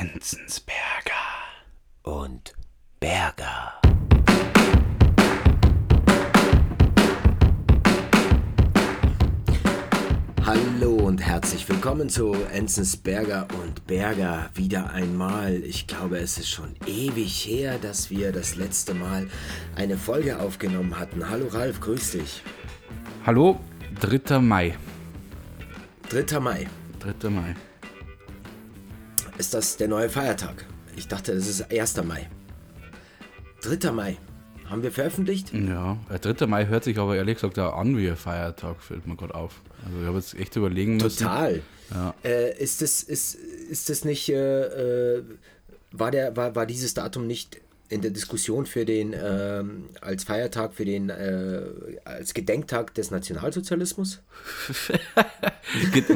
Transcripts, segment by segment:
Enzensberger und Berger. Hallo und herzlich willkommen zu Enzensberger und Berger wieder einmal. Ich glaube, es ist schon ewig her, dass wir das letzte Mal eine Folge aufgenommen hatten. Hallo Ralf, grüß dich. Hallo, 3. Mai. 3. Mai. 3. Mai. Ist das der neue Feiertag? Ich dachte, es ist 1. Mai. 3. Mai. Haben wir veröffentlicht? Ja, der 3. Mai hört sich aber ehrlich gesagt auch an wie ein Feiertag, fällt mir gerade auf. Also ich habe jetzt echt überlegen müssen. Total. Ja. Äh, ist, das, ist, ist das nicht, äh, äh, war, der, war, war dieses Datum nicht in der Diskussion für den, ähm, als Feiertag, für den, äh, als Gedenktag des Nationalsozialismus?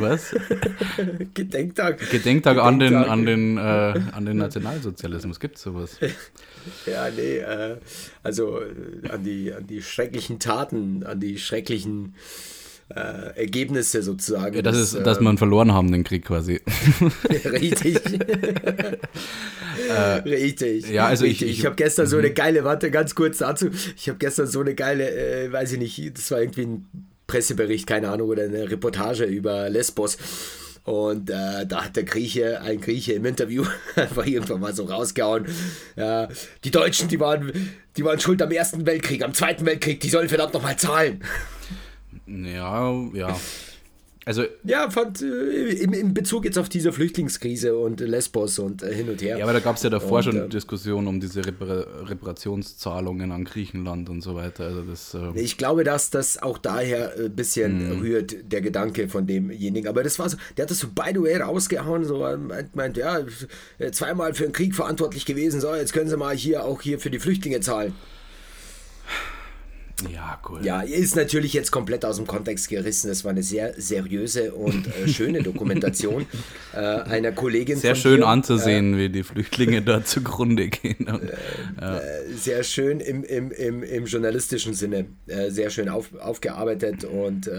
was? Gedenktag. Gedenktag an den, an den, äh, an den Nationalsozialismus, gibt es sowas? ja, nee, äh, also äh, an die, an die schrecklichen Taten, an die schrecklichen äh, Ergebnisse sozusagen. Ja, das ist, dass ähm, wir verloren haben, den Krieg quasi. Richtig. äh, Richtig. Ja, also Richtig. ich. Ich, habe gestern so eine mhm. geile, warte, ganz kurz dazu. Ich habe gestern so eine geile, äh, weiß ich nicht, das war irgendwie ein Pressebericht, keine Ahnung, oder eine Reportage über Lesbos. Und äh, da hat der Grieche, ein Grieche im Interview einfach irgendwann mal so rausgehauen. Ja, die Deutschen, die waren, die waren schuld am Ersten Weltkrieg, am Zweiten Weltkrieg, die sollen verdammt nochmal zahlen. Ja, ja. Also, ja, fand, äh, im, im Bezug jetzt auf diese Flüchtlingskrise und Lesbos und äh, hin und her. Ja, aber da gab es ja davor und, schon äh, Diskussionen um diese Repar Reparationszahlungen an Griechenland und so weiter. Also das, äh ich glaube, dass das auch daher ein bisschen mm. rührt, der Gedanke von demjenigen. Aber das war so, der hat das so by the way rausgehauen, so meint, meint ja, zweimal für den Krieg verantwortlich gewesen, so, jetzt können sie mal hier auch hier für die Flüchtlinge zahlen. Ja, cool. Ja, ist natürlich jetzt komplett aus dem Kontext gerissen. Das war eine sehr seriöse und äh, schöne Dokumentation äh, einer Kollegin. Sehr schön dir. anzusehen, äh, wie die Flüchtlinge da zugrunde gehen. Und, äh, ja. Äh, sehr schön im, im, im, im journalistischen Sinne. Äh, sehr schön auf, aufgearbeitet und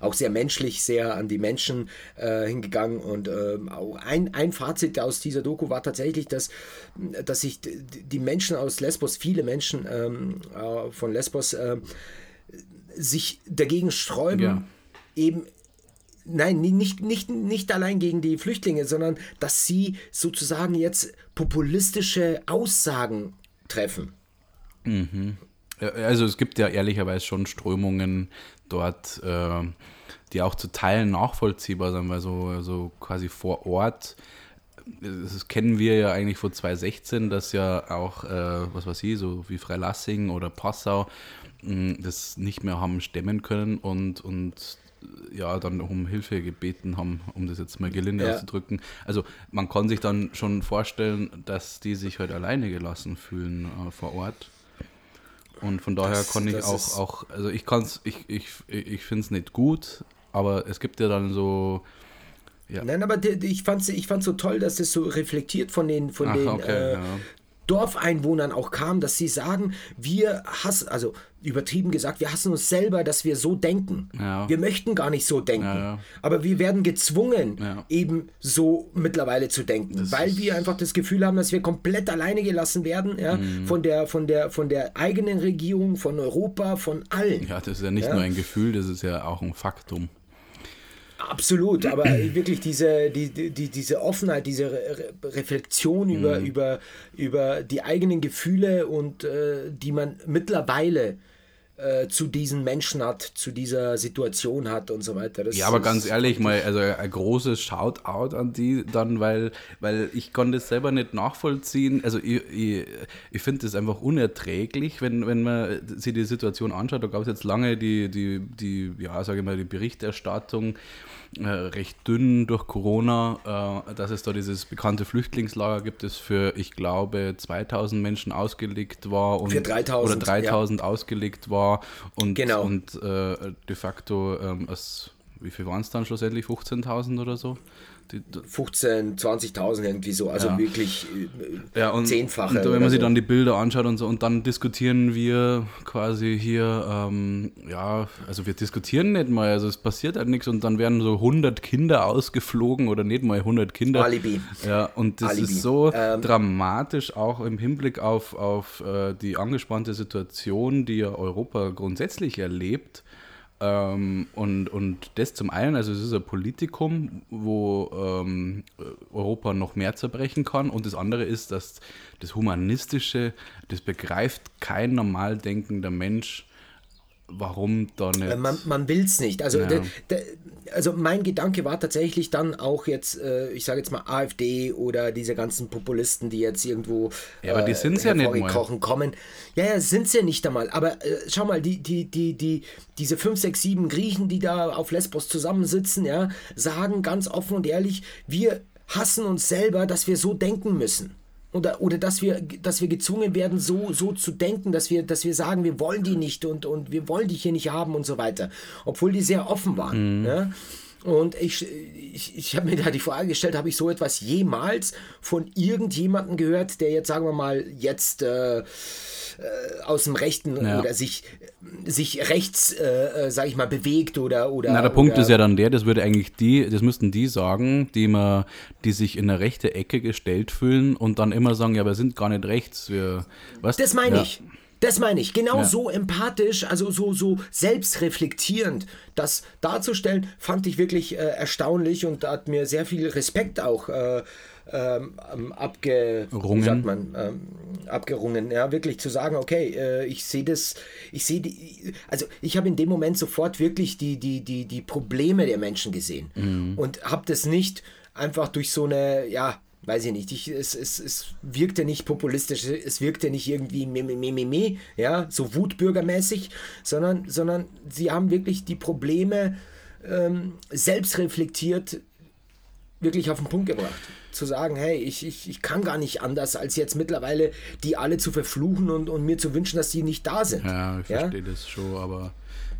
auch sehr menschlich, sehr an die Menschen hingegangen. Und ähm, auch ein, ein Fazit aus dieser Doku war tatsächlich, dass, dass sich die Menschen aus Lesbos, viele Menschen ähm, von Lesbos, sich dagegen sträuben, ja. eben nein, nicht, nicht, nicht allein gegen die Flüchtlinge, sondern dass sie sozusagen jetzt populistische Aussagen treffen. Mhm. Also es gibt ja ehrlicherweise schon Strömungen dort, äh, die auch zu Teilen nachvollziehbar sind, weil so also quasi vor Ort, das kennen wir ja eigentlich vor 2016, dass ja auch, äh, was weiß ich, so wie Freilassing oder Passau das nicht mehr haben stemmen können und, und ja, dann um Hilfe gebeten haben, um das jetzt mal gelinde ja. auszudrücken. Also man kann sich dann schon vorstellen, dass die sich halt alleine gelassen fühlen äh, vor Ort. Und von daher das, kann ich auch, auch, also ich kann's, ich, ich, ich finde es nicht gut, aber es gibt ja dann so. Ja. Nein, aber ich fand es ich fand's so toll, dass es so reflektiert von den, von Ach, den okay, äh, ja. Dorfeinwohnern auch kam, dass sie sagen, wir hassen, also übertrieben gesagt, wir hassen uns selber, dass wir so denken. Ja. Wir möchten gar nicht so denken. Ja, ja. Aber wir werden gezwungen, eben so mittlerweile zu denken, das weil wir einfach das Gefühl haben, dass wir komplett alleine gelassen werden, ja, mhm. von, der, von, der, von der eigenen Regierung, von Europa, von allen. Ja, das ist ja nicht nur ein Gefühl, das ist ja auch ein Faktum. Absolut, aber wirklich diese, die, die, diese Offenheit, diese Re Reflexion mhm. über, über, über die eigenen Gefühle und äh, die man mittlerweile äh, zu diesen Menschen hat, zu dieser Situation hat und so weiter. Das ja, aber ganz ehrlich, mal, also ein großes Shoutout an die dann, weil, weil ich konnte es selber nicht nachvollziehen. Also ich, ich, ich finde es einfach unerträglich, wenn, wenn man sich die Situation anschaut. Da gab es jetzt lange die, die, die, ja, sage ich mal, die Berichterstattung äh, recht dünn durch Corona, äh, dass es da dieses bekannte Flüchtlingslager gibt, das für, ich glaube, 2000 Menschen ausgelegt war und, für 3000, oder 3000 ja. ausgelegt war und, genau. und äh, de facto, ähm, als, wie viel waren es dann schlussendlich, 15.000 oder so? 15, 20.000 irgendwie so, also Ja. wirklich äh, Ja, und, zehnfache. und wenn man sich so. dann die Bilder anschaut und so, und dann diskutieren wir quasi hier, ähm, ja, also wir diskutieren nicht mal, also es passiert halt nichts und dann werden so 100 Kinder ausgeflogen oder nicht mal 100 Kinder. Alibi. Ja, und das Alibi. ist so Ähm, dramatisch auch im Hinblick auf, auf äh, die angespannte Situation, die ja Europa grundsätzlich erlebt. Ähm, und, und das zum einen, also es ist ein Politikum, wo ähm, Europa noch mehr zerbrechen kann. Und das andere ist, dass das Humanistische, das begreift kein normal denkender Mensch, warum da nicht. Äh, Man, man will es nicht. Also, Ja. de, de, also mein Gedanke war tatsächlich dann auch jetzt, äh, ich sage jetzt mal AfD oder diese ganzen Populisten, die jetzt irgendwo Ja, aber die sind's ja nicht mal. kommen. Ja, ja, sind sie ja nicht einmal. Aber äh, schau mal, die, die, die, die, diese fünf, sechs, sieben Griechen, die da auf Lesbos zusammensitzen, ja, sagen ganz offen und ehrlich, wir hassen uns selber, dass wir so denken müssen. Oder, oder dass wir, dass wir gezwungen werden, so, so zu denken, dass wir, dass wir sagen, wir wollen die nicht und, und wir wollen die hier nicht haben und so weiter. Obwohl die sehr offen waren. Ja? Und ich, ich, ich habe mir da die Frage gestellt, habe ich so etwas jemals von irgendjemandem gehört, der jetzt, sagen wir mal, jetzt äh, äh, aus dem Rechten Ja. oder sich, sich rechts, äh, äh, sag ich mal, bewegt oder. oder Na, der Punkt ist ja dann der, das würde eigentlich die, das müssten die sagen, die immer, die sich in eine rechte Ecke gestellt fühlen und dann immer sagen, ja, wir sind gar nicht rechts, wir, was? Das meine ja. ich. Das meine ich. Genau Ja. so empathisch, also so, so selbstreflektierend, das darzustellen, fand ich wirklich äh, erstaunlich und hat mir sehr viel Respekt auch äh, ähm, ähm, abge, man, ähm, abgerungen. Ja, wirklich zu sagen, okay, äh, ich sehe das, ich sehe die, also ich habe in dem Moment sofort wirklich die, die, die, die Probleme der Menschen gesehen Mhm. und habe das nicht einfach durch so eine, ja, weiß ich nicht, ich, es, es, es wirkte nicht populistisch, es wirkte nicht irgendwie me, me, me, me, ja, so wutbürgermäßig, sondern, sondern sie haben wirklich die Probleme ähm, selbst reflektiert wirklich auf den Punkt gebracht. Zu sagen, hey, ich, ich, ich kann gar nicht anders, als jetzt mittlerweile die alle zu verfluchen und, und mir zu wünschen, dass die nicht da sind. Ja, ich verstehe das schon, aber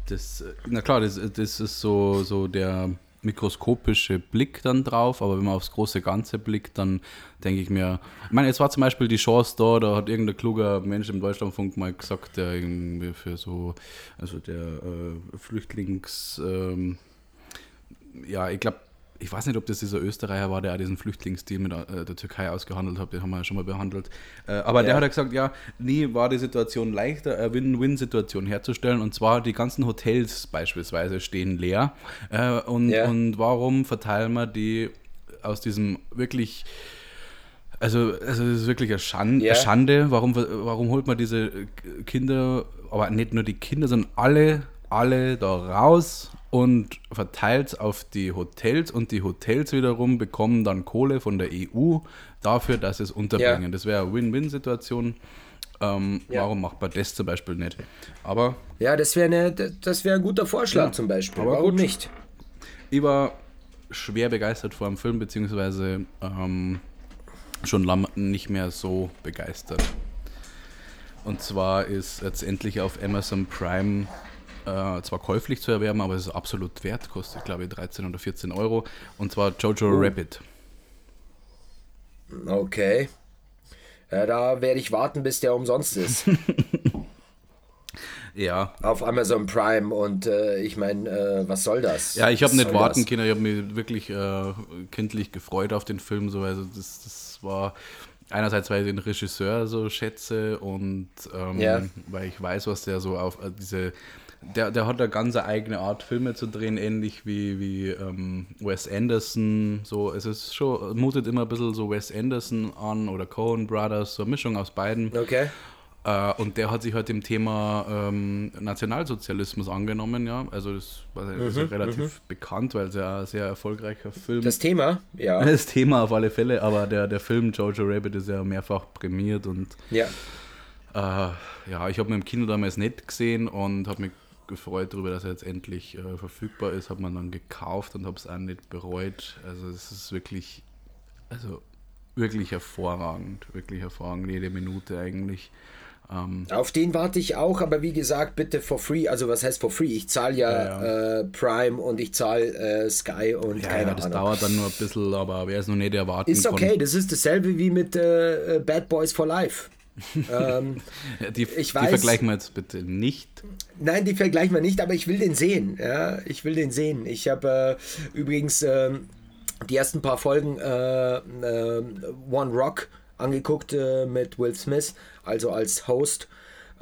das, äh, na klar, das, das ist so, so der mikroskopische Blick dann drauf, aber wenn man aufs große Ganze blickt, dann denke ich mir, ich meine, jetzt war zum Beispiel die Chance da, da hat irgendein kluger Mensch im Deutschlandfunk mal gesagt, der irgendwie für so, also der äh, Flüchtlings, ähm, ja, ich glaube, ich weiß nicht, ob das dieser Österreicher war, der auch diesen Flüchtlingsdeal mit äh, der Türkei ausgehandelt hat, den haben wir ja schon mal behandelt. Äh, aber der Ja. hat ja gesagt, ja, nie war die Situation leichter, eine Win-Win-Situation herzustellen. Und zwar die ganzen Hotels beispielsweise stehen leer. Äh, und, Ja. und warum verteilen wir die aus diesem wirklich also, also das ist wirklich eine Schande. Ja. Schande. Warum, warum holt man diese Kinder, aber nicht nur die Kinder, sondern alle, alle da raus und verteilt es auf die Hotels und die Hotels wiederum bekommen dann Kohle von der EU dafür, dass sie es unterbringen. Ja. Das wäre eine Win-Win-Situation. Ähm, Ja. Warum macht man das zum Beispiel nicht? Aber Ja, das wäre wäre ein guter Vorschlag zum Beispiel. aber Warum gut. nicht? ich war schwer begeistert vor dem Film, beziehungsweise ähm, schon lange nicht mehr so begeistert. Und zwar ist jetzt endlich auf Amazon Prime äh, zwar käuflich zu erwerben, aber es ist absolut wert, kostet glaube ich 13 oder 14 Euro. Und zwar Jojo Rabbit. Okay. Ja, da werde ich warten, bis der umsonst ist. Ja, auf Amazon Prime und äh, ich meine, äh, was soll das? Ja, ich habe nicht warten das? können. Ich habe mich wirklich äh, kindlich gefreut auf den Film. So. Also das, das war einerseits, weil ich den Regisseur so schätze und ähm, Ja. weil ich weiß, was der so auf äh, diese der, der hat eine ganz eigene Art, Filme zu drehen, ähnlich wie, wie ähm, Wes Anderson. So, es ist schon, mutet immer ein bisschen so Wes Anderson an oder Coen Brothers, so eine Mischung aus beiden. Okay. Äh, und der hat sich halt dem Thema ähm, Nationalsozialismus angenommen, ja. Also das war ist ja relativ bekannt, weil es ja ein sehr erfolgreicher Film Das Thema, ja. das Thema auf alle Fälle, aber der, der Film Jojo Rabbit ist ja mehrfach prämiert und ja. äh, ja, ich habe ihn im Kino damals nicht gesehen und habe mich gefreut darüber, dass er jetzt endlich äh, verfügbar ist, habe man dann gekauft und habe es auch nicht bereut. Also es ist wirklich, also wirklich hervorragend, wirklich hervorragend, jede Minute eigentlich. Ähm, Auf den warte ich auch, aber wie gesagt, bitte for free. Also was heißt for free? Ich zahle ja, Ja, Äh, Prime und ich zahle äh, Sky und ja, keine ja, das Ahnung. dauert dann nur ein bisschen, aber wer es noch nicht erwarten Ist okay, das ist dasselbe wie mit äh, äh, Bad Boys for Life. Ähm, die, Ich die weiß- vergleichen wir jetzt bitte nicht. nein, die vergleichen wir nicht, aber ich will den sehen. Ja, ich will den sehen. Ich habe äh, übrigens ähm, die ersten paar Folgen äh, äh, One Rock angeguckt äh, mit Will Smith, also als Host.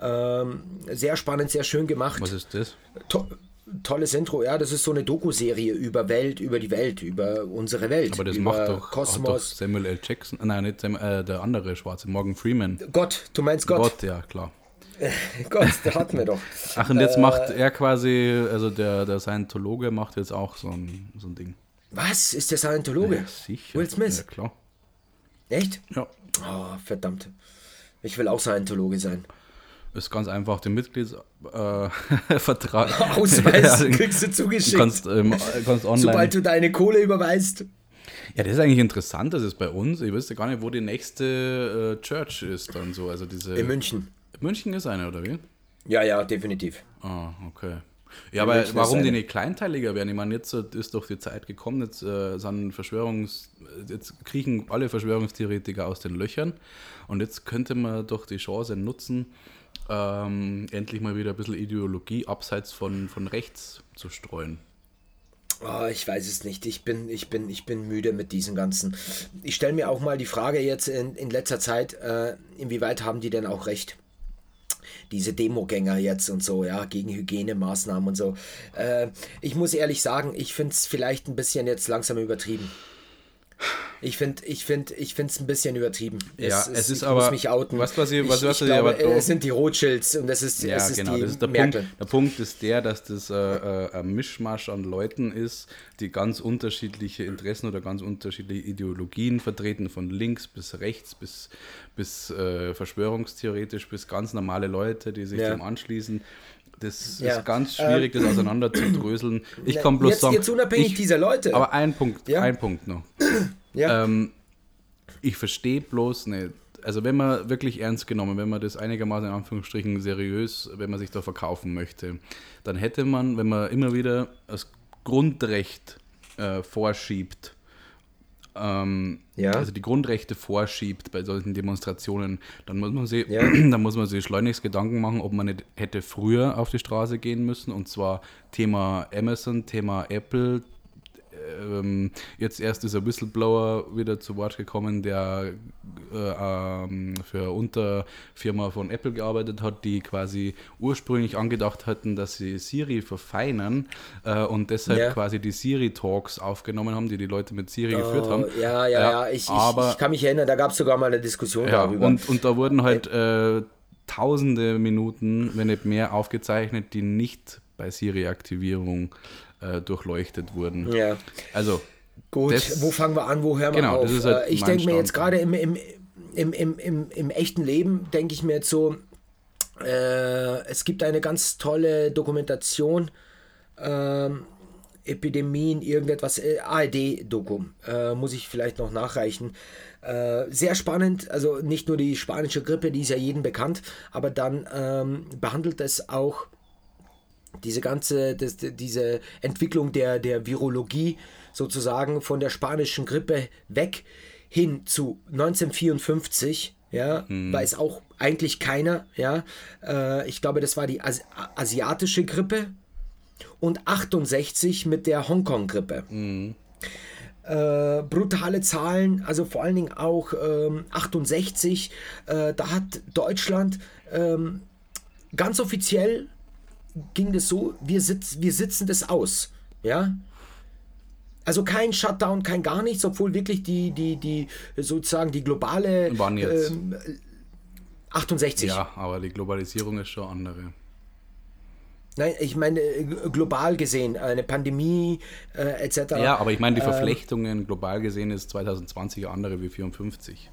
Ähm, sehr spannend, sehr schön gemacht. Was ist das? To tolles Intro, ja, das ist so eine Doku-Serie über Welt, über die Welt, über unsere Welt, Aber das über macht doch, macht doch Kosmos. Samuel L. Jackson. Nein, nicht Sam, äh, der andere Schwarze, Morgan Freeman. Gott, du meinst Gott. Gott, ja, klar. Gott, der hatten wir doch. Ach, und jetzt Äh, macht er quasi, also der, der Scientologe macht jetzt auch so ein, so ein Ding. Was? Ist der Scientologe? Ja, sicher. Will Smith? Ja, klar. Echt? Ja. Oh, verdammt. Ich will auch Scientologe sein. Ist ganz einfach den Mitgliedsvertrag. Äh, Ausweis Ja, kriegst du zugeschickt. Du kannst, ähm, kannst online. Sobald du deine Kohle überweist. ja, das ist eigentlich interessant, das ist bei uns. Ich wüsste gar nicht, wo die nächste äh, Church ist dann so. Also diese. In München. München ist eine, oder wie? Ja, ja, definitiv. Ah, okay. Ja, aber München warum die eine. nicht kleinteiliger werden? Ich meine, jetzt äh, ist doch die Zeit gekommen, jetzt äh, sind Verschwörungs... Jetzt kriechen alle Verschwörungstheoretiker aus den Löchern und jetzt könnte man doch die Chance nutzen, ähm, endlich mal wieder ein bisschen Ideologie abseits von, von rechts zu streuen. Oh, ich weiß es nicht. Ich bin, ich bin, ich bin müde mit diesen ganzen. Ich stelle mir auch mal die Frage jetzt in, in letzter Zeit, äh, inwieweit haben die denn auch recht? Diese Demogänger jetzt und so, ja, gegen Hygienemaßnahmen und so. Äh, ich muss ehrlich sagen, ich finde es vielleicht ein bisschen jetzt langsam übertrieben. Ich finde, ich finde, ich finde es ein bisschen übertrieben. Ja, es ist ich aber- Muss mich outen. was ich- was- ich, was ich ich aber glaube, doch- es sind die Rothschilds und es ist, Ja, es ist genau. die Das ist der, Merkel. Punkt, der Punkt ist der, dass das äh, äh, ein Mischmasch an Leuten ist, die ganz unterschiedliche Interessen oder ganz unterschiedliche Ideologien vertreten, von links bis rechts bis, bis äh, verschwörungstheoretisch bis ganz normale Leute, die sich Ja. dem anschließen. Das Ja. ist ganz schwierig, das auseinander zu dröseln. Ich Na, kann bloß jetzt, sagen. jetzt unabhängig ich, dieser Leute. aber ein Punkt, Ja. ein Punkt noch. ja. Ähm, ich verstehe bloß nicht. Also wenn man wirklich ernst genommen, wenn man das einigermaßen in Anführungsstrichen seriös, wenn man sich da verkaufen möchte, dann hätte man, wenn man immer wieder das Grundrecht äh, vorschiebt, ähm, Ja. also die Grundrechte vorschiebt bei solchen Demonstrationen, dann muss man sich, Ja. dann muss man sich schleunigst Gedanken machen, ob man nicht hätte früher auf die Straße gehen müssen und zwar Thema Amazon, Thema Apple. Ähm, jetzt erst ist ein Whistleblower wieder zu Wort gekommen, der äh, ähm, für Unterfirma von Apple gearbeitet hat, die quasi ursprünglich angedacht hatten, dass sie Siri verfeinern äh, und deshalb Ja. quasi die Siri-Talks aufgenommen haben, die die Leute mit Siri geführt haben. Oh, ja, ja, ja, Ich, ich, aber- ich kann mich erinnern, da gab es sogar mal eine Diskussion Ja, darüber. und, und da wurden halt äh, tausende Minuten, wenn nicht mehr, aufgezeichnet, die nicht bei Siri-Aktivierung äh, durchleuchtet wurden. ja. Also, Gut, Das- wo fangen wir an, wo hören wir Genau, auf? ist halt Äh, ich denke mir jetzt gerade im, im, im, im, im, im echten Leben, denke ich mir jetzt so, äh, es gibt eine ganz tolle Dokumentation, ähm, Epidemien, irgendetwas, äh, ARD-Doku, äh, muss ich vielleicht noch nachreichen. Äh, sehr spannend, also nicht nur die spanische Grippe, die ist ja jedem bekannt, aber dann ähm, behandelt es auch diese ganze, das, diese Entwicklung der, der Virologie sozusagen von der spanischen Grippe weg hin zu 1954, ja, weiß auch eigentlich keiner, ja. Äh, ich glaube, das war die Asi asiatische Grippe und 68 mit der Hongkong-Grippe. Äh, brutale Zahlen, also vor allen Dingen auch ähm, 68, äh, da hat Deutschland ähm, ganz offiziell ging das so, wir, sitz, wir sitzen das aus. Ja. Also kein Shutdown, kein gar nichts, obwohl wirklich die, die, die sozusagen die globale Wann jetzt? ähm, 68. ja, aber die Globalisierung ist schon andere. Nein, ich meine äh, global gesehen, eine Pandemie äh, etc. Ja, aber ich meine, die Ähm. Verflechtungen global gesehen ist 2020 eine andere wie 54.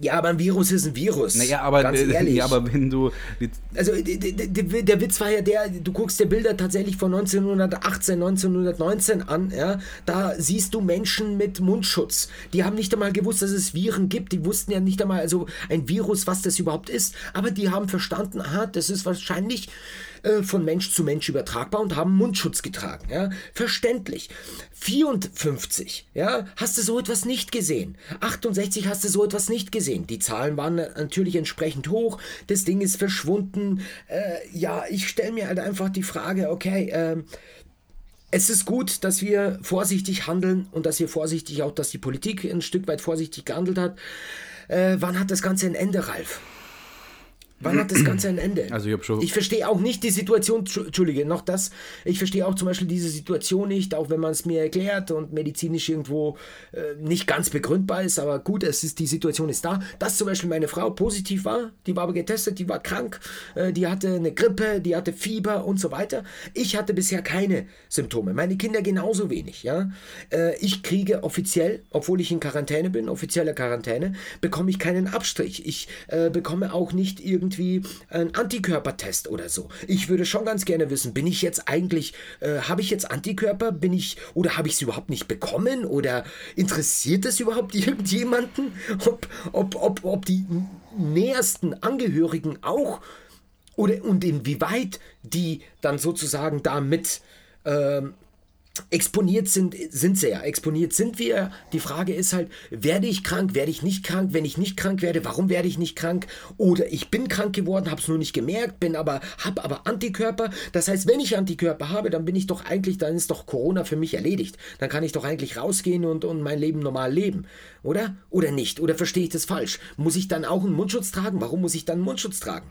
Ja, aber ein Virus ist ein Virus. Naja, aber, ganz ehrlich. ja, aber wenn du. Also der, der Witz war ja der, du guckst dir Bilder tatsächlich von 1918, 1919 an, ja, da siehst du Menschen mit Mundschutz. Die haben nicht einmal gewusst, dass es Viren gibt. Die wussten ja nicht einmal, also ein Virus, was das überhaupt ist. Aber die haben verstanden, aha, das ist wahrscheinlich äh, von Mensch zu Mensch übertragbar und haben Mundschutz getragen. Ja? Verständlich. 54, ja, hast du so etwas nicht gesehen. 68 hast du so etwas nicht gesehen. Die Zahlen waren natürlich entsprechend hoch. Das Ding ist verschwunden. Äh, ja, ich stelle mir halt einfach die Frage, okay, äh, es ist gut, dass wir vorsichtig handeln und dass wir vorsichtig auch, dass die Politik ein Stück weit vorsichtig gehandelt hat. Äh, wann hat das Ganze ein Ende, Ralf? Wann hat das Ganze ein Ende? Also ich, ich verstehe auch nicht die Situation, Entschuldige, noch das, ich verstehe auch zum Beispiel diese Situation nicht, auch wenn man es mir erklärt und medizinisch irgendwo äh, nicht ganz begründbar ist, aber gut, es ist, die Situation ist da, dass zum Beispiel meine Frau positiv war, die war aber getestet, die war krank, äh, die hatte eine Grippe, die hatte Fieber und so weiter. Ich hatte bisher keine Symptome, meine Kinder genauso wenig, ja. Äh, ich kriege offiziell, obwohl ich in Quarantäne bin, offizieller Quarantäne, bekomme ich keinen Abstrich. Ich äh, bekomme auch nicht irgendwie irgendwie ein Antikörpertest oder so. Ich würde schon ganz gerne wissen, bin ich jetzt eigentlich, äh, habe ich jetzt Antikörper, bin ich, oder habe ich sie überhaupt nicht bekommen? Oder interessiert es überhaupt irgendjemanden, ob, ob, ob, ob die nähersten Angehörigen auch oder und inwieweit die dann sozusagen damit ähm, exponiert sind, sind sie ja. Exponiert sind wir. Die Frage ist halt, werde ich krank, werde ich nicht krank? Wenn ich nicht krank werde, warum werde ich nicht krank? Oder ich bin krank geworden, habe es nur nicht gemerkt, bin aber, habe aber Antikörper. Das heißt, wenn ich Antikörper habe, dann bin ich doch eigentlich, dann ist doch Corona für mich erledigt. Dann kann ich doch eigentlich rausgehen und, und mein Leben normal leben. Oder? Oder nicht? Oder verstehe ich das falsch? Muss ich dann auch einen Mundschutz tragen? Warum muss ich dann einen Mundschutz tragen?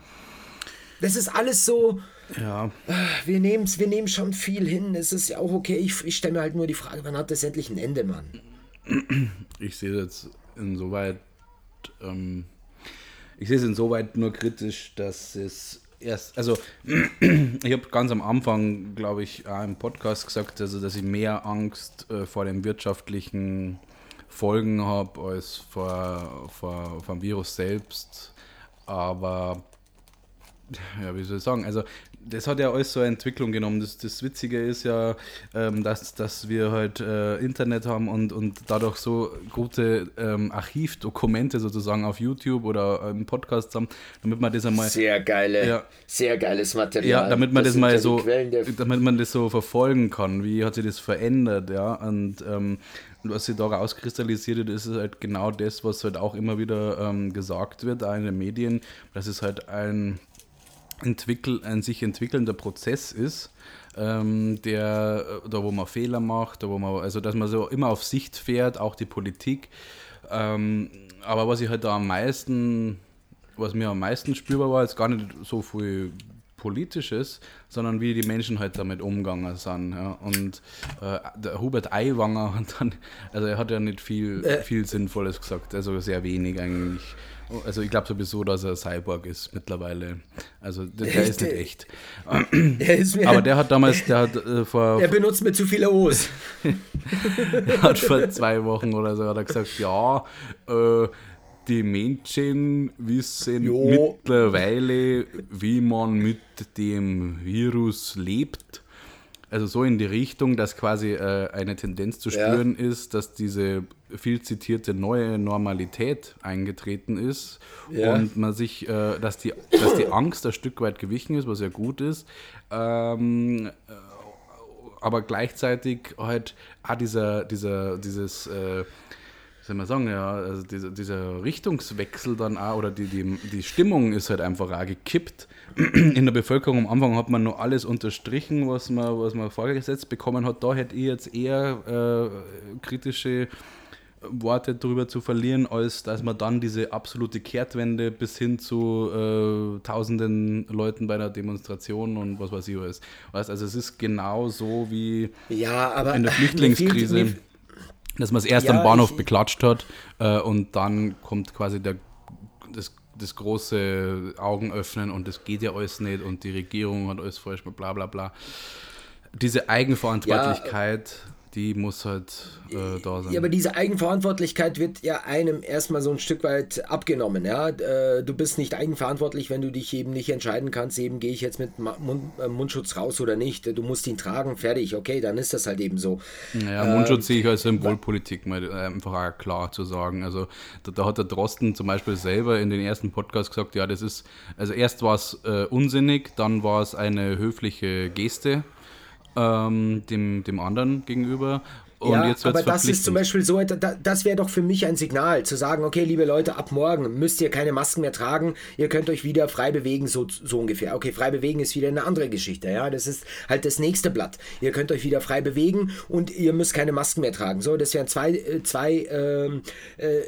Das ist alles so, ja. Wir nehmen wir nehmen schon viel hin. Es ist ja auch okay. Ich, ich stelle mir halt nur die Frage, wann hat das endlich ein Ende, Mann? Ich sehe jetzt insoweit, ähm, ich sehe es insoweit nur kritisch, dass es erst, also ich habe ganz am Anfang, glaube ich, im Podcast gesagt, also, dass ich mehr Angst äh, vor den wirtschaftlichen Folgen habe als vor, vor, vor dem Virus selbst. Aber ja, wie soll ich sagen, also das hat ja alles so eine Entwicklung genommen. Das, das Witzige ist ja, ähm, dass, dass wir halt äh, Internet haben und, und dadurch so gute ähm, Archivdokumente sozusagen auf YouTube oder im Podcast haben, damit man das einmal. Sehr geile, ja, sehr geiles Material. Ja, damit man das, das mal so, damit man das so verfolgen kann, wie hat sich das verändert, ja. Und ähm, was sich da rauskristallisiert hat, ist halt genau das, was halt auch immer wieder ähm, gesagt wird, auch in den Medien, dass es halt ein entwickel, ein sich entwickelnder Prozess ist, ähm, der, da wo man Fehler macht, da wo man, also dass man so immer auf Sicht fährt, auch die Politik. Ähm, aber was ich halt da am meisten, was mir am meisten spürbar war, ist gar nicht so viel Politisches, sondern wie die Menschen halt damit umgegangen sind. Ja. Und äh, der Hubert Aiwanger hat dann, also er hat ja nicht viel, äh. viel Sinnvolles gesagt, also sehr wenig eigentlich. Also ich glaube sowieso, dass er Cyborg ist mittlerweile. Also der, der ist nicht echt. Ist Aber der hat damals, der hat äh, vor... Der benutzt mir zu viele O's. hat vor zwei Wochen oder so hat er gesagt, ja, äh, die Menschen wissen jo. mittlerweile, wie man mit dem Virus lebt also so in die Richtung, dass quasi äh, eine Tendenz zu spüren ja. ist, dass diese viel zitierte neue Normalität eingetreten ist ja. und man sich, äh, dass, die, dass die Angst ein Stück weit gewichen ist, was ja gut ist. Ähm, äh, aber gleichzeitig halt auch dieser, dieser, dieses äh, soll man sagen, ja, also dieser, dieser Richtungswechsel dann auch, oder die, die, die Stimmung ist halt einfach auch gekippt. In der Bevölkerung am Anfang hat man nur alles unterstrichen, was man, was man vorgesetzt bekommen hat. Da hätte ich jetzt eher äh, kritische Worte darüber zu verlieren, als dass man dann diese absolute Kehrtwende bis hin zu äh, tausenden Leuten bei einer Demonstration und was weiß ich was. Weißt, also es ist genau so wie ja, in der Flüchtlingskrise. Mir, mir, dass man es erst ja, am Bahnhof ich, beklatscht hat äh, und dann kommt quasi der, das, das große Augen öffnen und das geht ja alles nicht und die Regierung hat alles falsch, bla bla bla. Diese Eigenverantwortlichkeit, ja, die muss halt äh, da sein. Ja, aber diese Eigenverantwortlichkeit wird ja einem erstmal so ein Stück weit abgenommen. Ja? Äh, du bist nicht eigenverantwortlich, wenn du dich eben nicht entscheiden kannst, eben gehe ich jetzt mit Mund, äh, Mundschutz raus oder nicht. Du musst ihn tragen, fertig, okay, dann ist das halt eben so. Naja, Mundschutz ähm, sehe ich als Symbolpolitik, mal äh, einfach klar zu sagen. Also da, da, hat der Drosten zum Beispiel selber in den ersten Podcast gesagt, ja, das ist, also erst war es äh, unsinnig, dann war es eine höfliche Geste ähm, dem, dem anderen gegenüber. Und ja, jetzt aber das ist zum Beispiel so, das wäre doch für mich ein Signal, zu sagen, okay, liebe Leute, ab morgen müsst ihr keine Masken mehr tragen, ihr könnt euch wieder frei bewegen, so, so ungefähr. Okay, frei bewegen ist wieder eine andere Geschichte, ja, das ist halt das nächste Blatt. Ihr könnt euch wieder frei bewegen und ihr müsst keine Masken mehr tragen. So, das wären zwei, äh, zwei ähm, äh,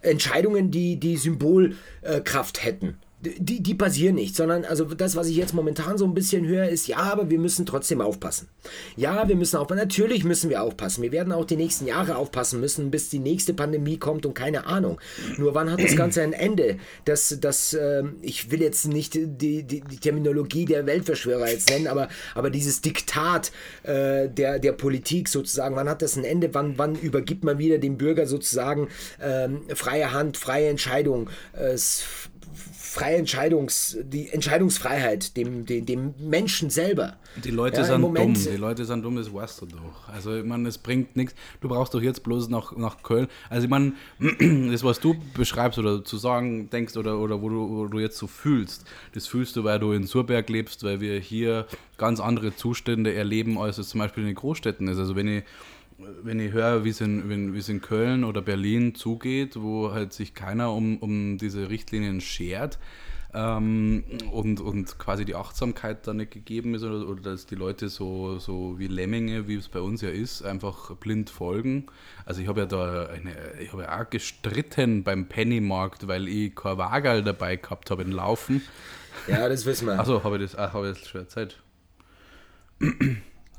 Entscheidungen, die die Symbolkraft hätten die, die passieren nicht, sondern also das, was ich jetzt momentan so ein bisschen höre, ist, ja, aber wir müssen trotzdem aufpassen. Ja, wir müssen aufpassen. Natürlich müssen wir aufpassen. Wir werden auch die nächsten Jahre aufpassen müssen, bis die nächste Pandemie kommt und keine Ahnung. Nur wann hat das Ganze ein Ende? Das, das, äh, ich will jetzt nicht die, die, die, Terminologie der Weltverschwörer jetzt nennen, aber, aber dieses Diktat äh, der, der Politik sozusagen, wann hat das ein Ende? Wann, wann übergibt man wieder dem Bürger sozusagen äh, freie Hand, freie Entscheidung? Freie Entscheidungs, die Entscheidungsfreiheit dem, dem, dem Menschen selber. Die Leute ja, sind dumm, die Leute sind dumm, das weißt du doch. Also ich meine, es bringt nichts. Du brauchst doch jetzt bloß nach, nach Köln. Also ich meine, das, was du beschreibst oder zu sagen denkst oder, oder wo, du, wo du jetzt so fühlst, das fühlst du, weil du in Surberg lebst, weil wir hier ganz andere Zustände erleben, als es zum Beispiel in den Großstädten ist. Also wenn ich wenn ich höre, wie es in, wie es in Köln oder Berlin zugeht, wo halt sich keiner um, um diese Richtlinien schert ähm, und, und quasi die Achtsamkeit da nicht gegeben ist oder, oder dass die Leute so, so wie Lemminge, wie es bei uns ja ist, einfach blind folgen. Also ich habe ja da eine, ich habe ja auch gestritten beim Pennymarkt, weil ich kein Wagerl dabei gehabt habe in Laufen. Ja, das wissen wir. Achso, habe ich das, ach, habe ich das schon erzählt.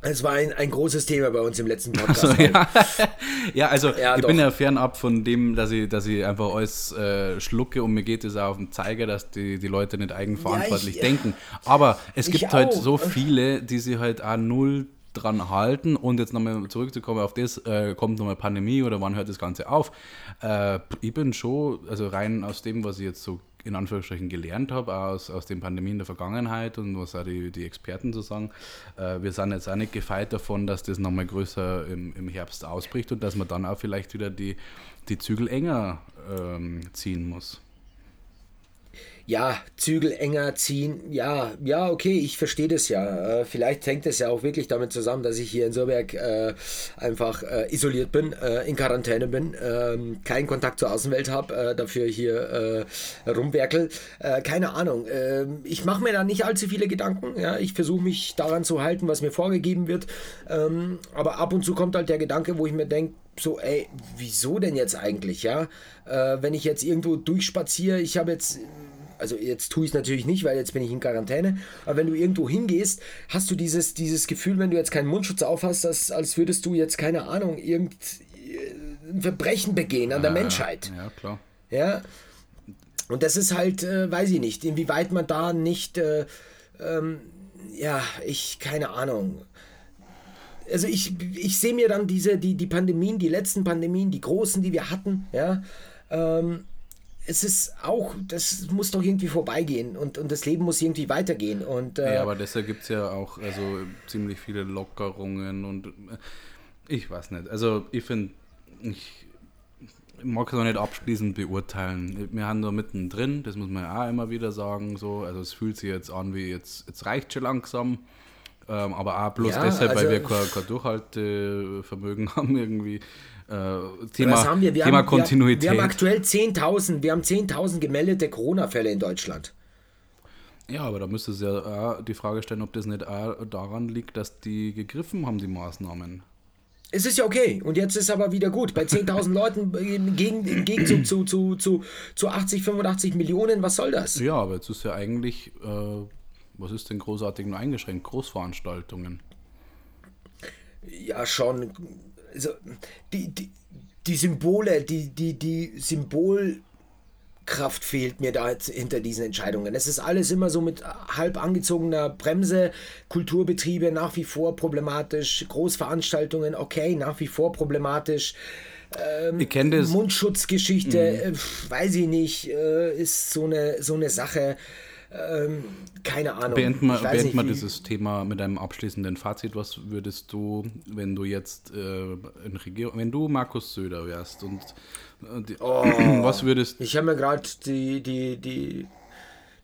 Es war ein, ein großes Thema bei uns im letzten Podcast. Also, ja. ja. also ja, ich doch. bin ja fernab von dem, dass ich, dass ich einfach alles äh, schlucke und mir geht es auch auf den Zeiger, dass die, die Leute nicht eigenverantwortlich ja, ich, denken. Aber es gibt halt so viele, die sich halt auch null dran halten und jetzt nochmal zurückzukommen auf das, äh, kommt nochmal Pandemie oder wann hört das Ganze auf? Äh, ich bin schon, also rein aus dem, was ich jetzt so in Anführungsstrichen gelernt habe, aus, aus den Pandemien der Vergangenheit und was auch die, die Experten so sagen. Äh, wir sind jetzt auch nicht gefeit davon, dass das nochmal größer im, im Herbst ausbricht und dass man dann auch vielleicht wieder die, die Zügel enger ähm, ziehen muss ja, Zügel enger ziehen, ja, ja, okay, ich verstehe das ja. Äh, vielleicht hängt es ja auch wirklich damit zusammen, dass ich hier in Surberg äh, einfach äh, isoliert bin, äh, in Quarantäne bin, ähm, keinen Kontakt zur Außenwelt habe, äh, dafür hier äh, rumwerkel. keine Ahnung. Ähm, ich mache mir da nicht allzu viele Gedanken. Ja? Ich versuche mich daran zu halten, was mir vorgegeben wird. Ähm, aber ab und zu kommt halt der Gedanke, wo ich mir denke, so, ey, wieso denn jetzt eigentlich, ja? wenn ich jetzt irgendwo durchspaziere, ich habe jetzt also jetzt tue ich es natürlich nicht, weil jetzt bin ich in Quarantäne, aber wenn du irgendwo hingehst, hast du dieses, dieses Gefühl, wenn du jetzt keinen Mundschutz auf hast, dass, als würdest du jetzt, keine Ahnung, irgendein Verbrechen begehen an der Menschheit. Ja, klar. Ja. Und das ist halt, äh, weiß ich nicht, inwieweit man da nicht, äh, ähm, ja, ich, keine Ahnung. Also ich, ich sehe mir dann diese, die, die Pandemien, die letzten Pandemien, die großen, die wir hatten, ja, ähm, es ist auch, das muss doch irgendwie vorbeigehen und, und das Leben muss irgendwie weitergehen. Und, äh, ja, aber deshalb gibt es ja auch also ziemlich viele Lockerungen und äh, ich weiß nicht. Also ich finde, ich mag es auch nicht abschließend beurteilen. Wir haben da mittendrin, das muss man ja auch immer wieder sagen. So. Also es fühlt sich jetzt an wie jetzt, jetzt reicht schon langsam. Ähm, aber auch bloß ja, deshalb, also, weil wir kein, kein Durchhaltevermögen haben irgendwie. Äh, Thema, haben wir? Wir Thema haben, Kontinuität. Wir, haben aktuell 10.000, wir haben 10.000 gemeldete Corona-Fälle in Deutschland. Ja, aber da müsste es ja die Frage stellen, ob das nicht daran liegt, dass die gegriffen haben, die Maßnahmen. Es ist ja okay. Und jetzt ist aber wieder gut. Bei 10.000 Leuten im, Gegenzug zu, zu, zu, zu 80, 85 Millionen, was soll das? Ja, aber jetzt ist ja eigentlich, äh, was ist denn großartig nur eingeschränkt? Großveranstaltungen. Ja, schon also die, die, die Symbole, die, die, die Symbolkraft Tatkraft fehlt mir da hinter diesen Entscheidungen. Es ist alles immer so mit halb angezogener Bremse. Kulturbetriebe nach wie vor problematisch. Großveranstaltungen, okay, nach wie vor problematisch. Ähm, ich kenne das. Mundschutzgeschichte, mhm. äh, weiß ich nicht, äh, ist so eine, so eine Sache. Ähm, keine Ahnung. Beenden wir, beenden wir dieses Thema mit einem abschließenden Fazit. Was würdest du, wenn du jetzt äh, in Regierung, wenn du Markus Söder wärst und äh, die, oh, was würdest Ich habe mir gerade die, die, die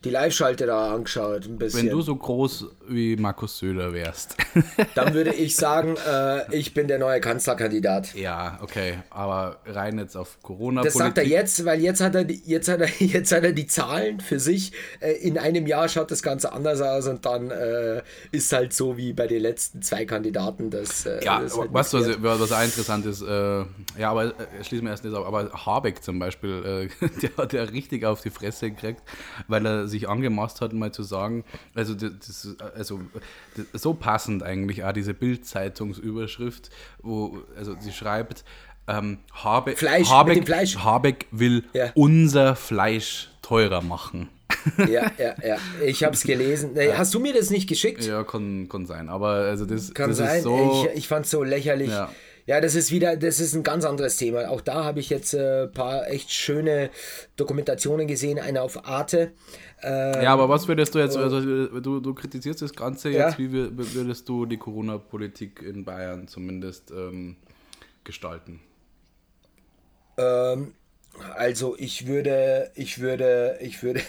die Live-Schalte da angeschaut. Ein bisschen. Wenn du so groß wie Markus Söder wärst. Dann würde ich sagen, äh, ich bin der neue Kanzlerkandidat. Ja, okay. Aber rein jetzt auf Corona-Politik. Das sagt er jetzt, weil jetzt hat er, jetzt hat er, jetzt hat er die Zahlen für sich. Äh, in einem Jahr schaut das Ganze anders aus und dann äh, ist halt so wie bei den letzten zwei Kandidaten. Das, äh, ja, das halt was, was, was auch interessant ist, äh, ja, aber schließen wir erst nicht auf, aber Habeck zum Beispiel, der hat ja richtig auf die Fresse gekriegt, weil er sich sich angemaßt hat, mal zu sagen, also, das, also das, so passend eigentlich auch diese Bild-Zeitungsüberschrift, wo also sie schreibt, ähm, Habe, Fleisch, Habeck, Fleisch. Habeck will ja. unser Fleisch teurer machen. ja, ja, ja. Ich habe es gelesen. Hast du mir das nicht geschickt? Ja, kann, kann sein. Aber also das, kann das sein. ist so. Ich, ich fand es so lächerlich. Ja. Ja, das ist wieder, das ist ein ganz anderes Thema. Auch da habe ich jetzt ein äh, paar echt schöne Dokumentationen gesehen, eine auf Arte. Ähm, ja, aber was würdest du jetzt, also du, du kritisierst das Ganze jetzt, ja. wie würdest du die Corona-Politik in Bayern zumindest ähm, gestalten? Ähm, also ich würde, ich würde, ich würde,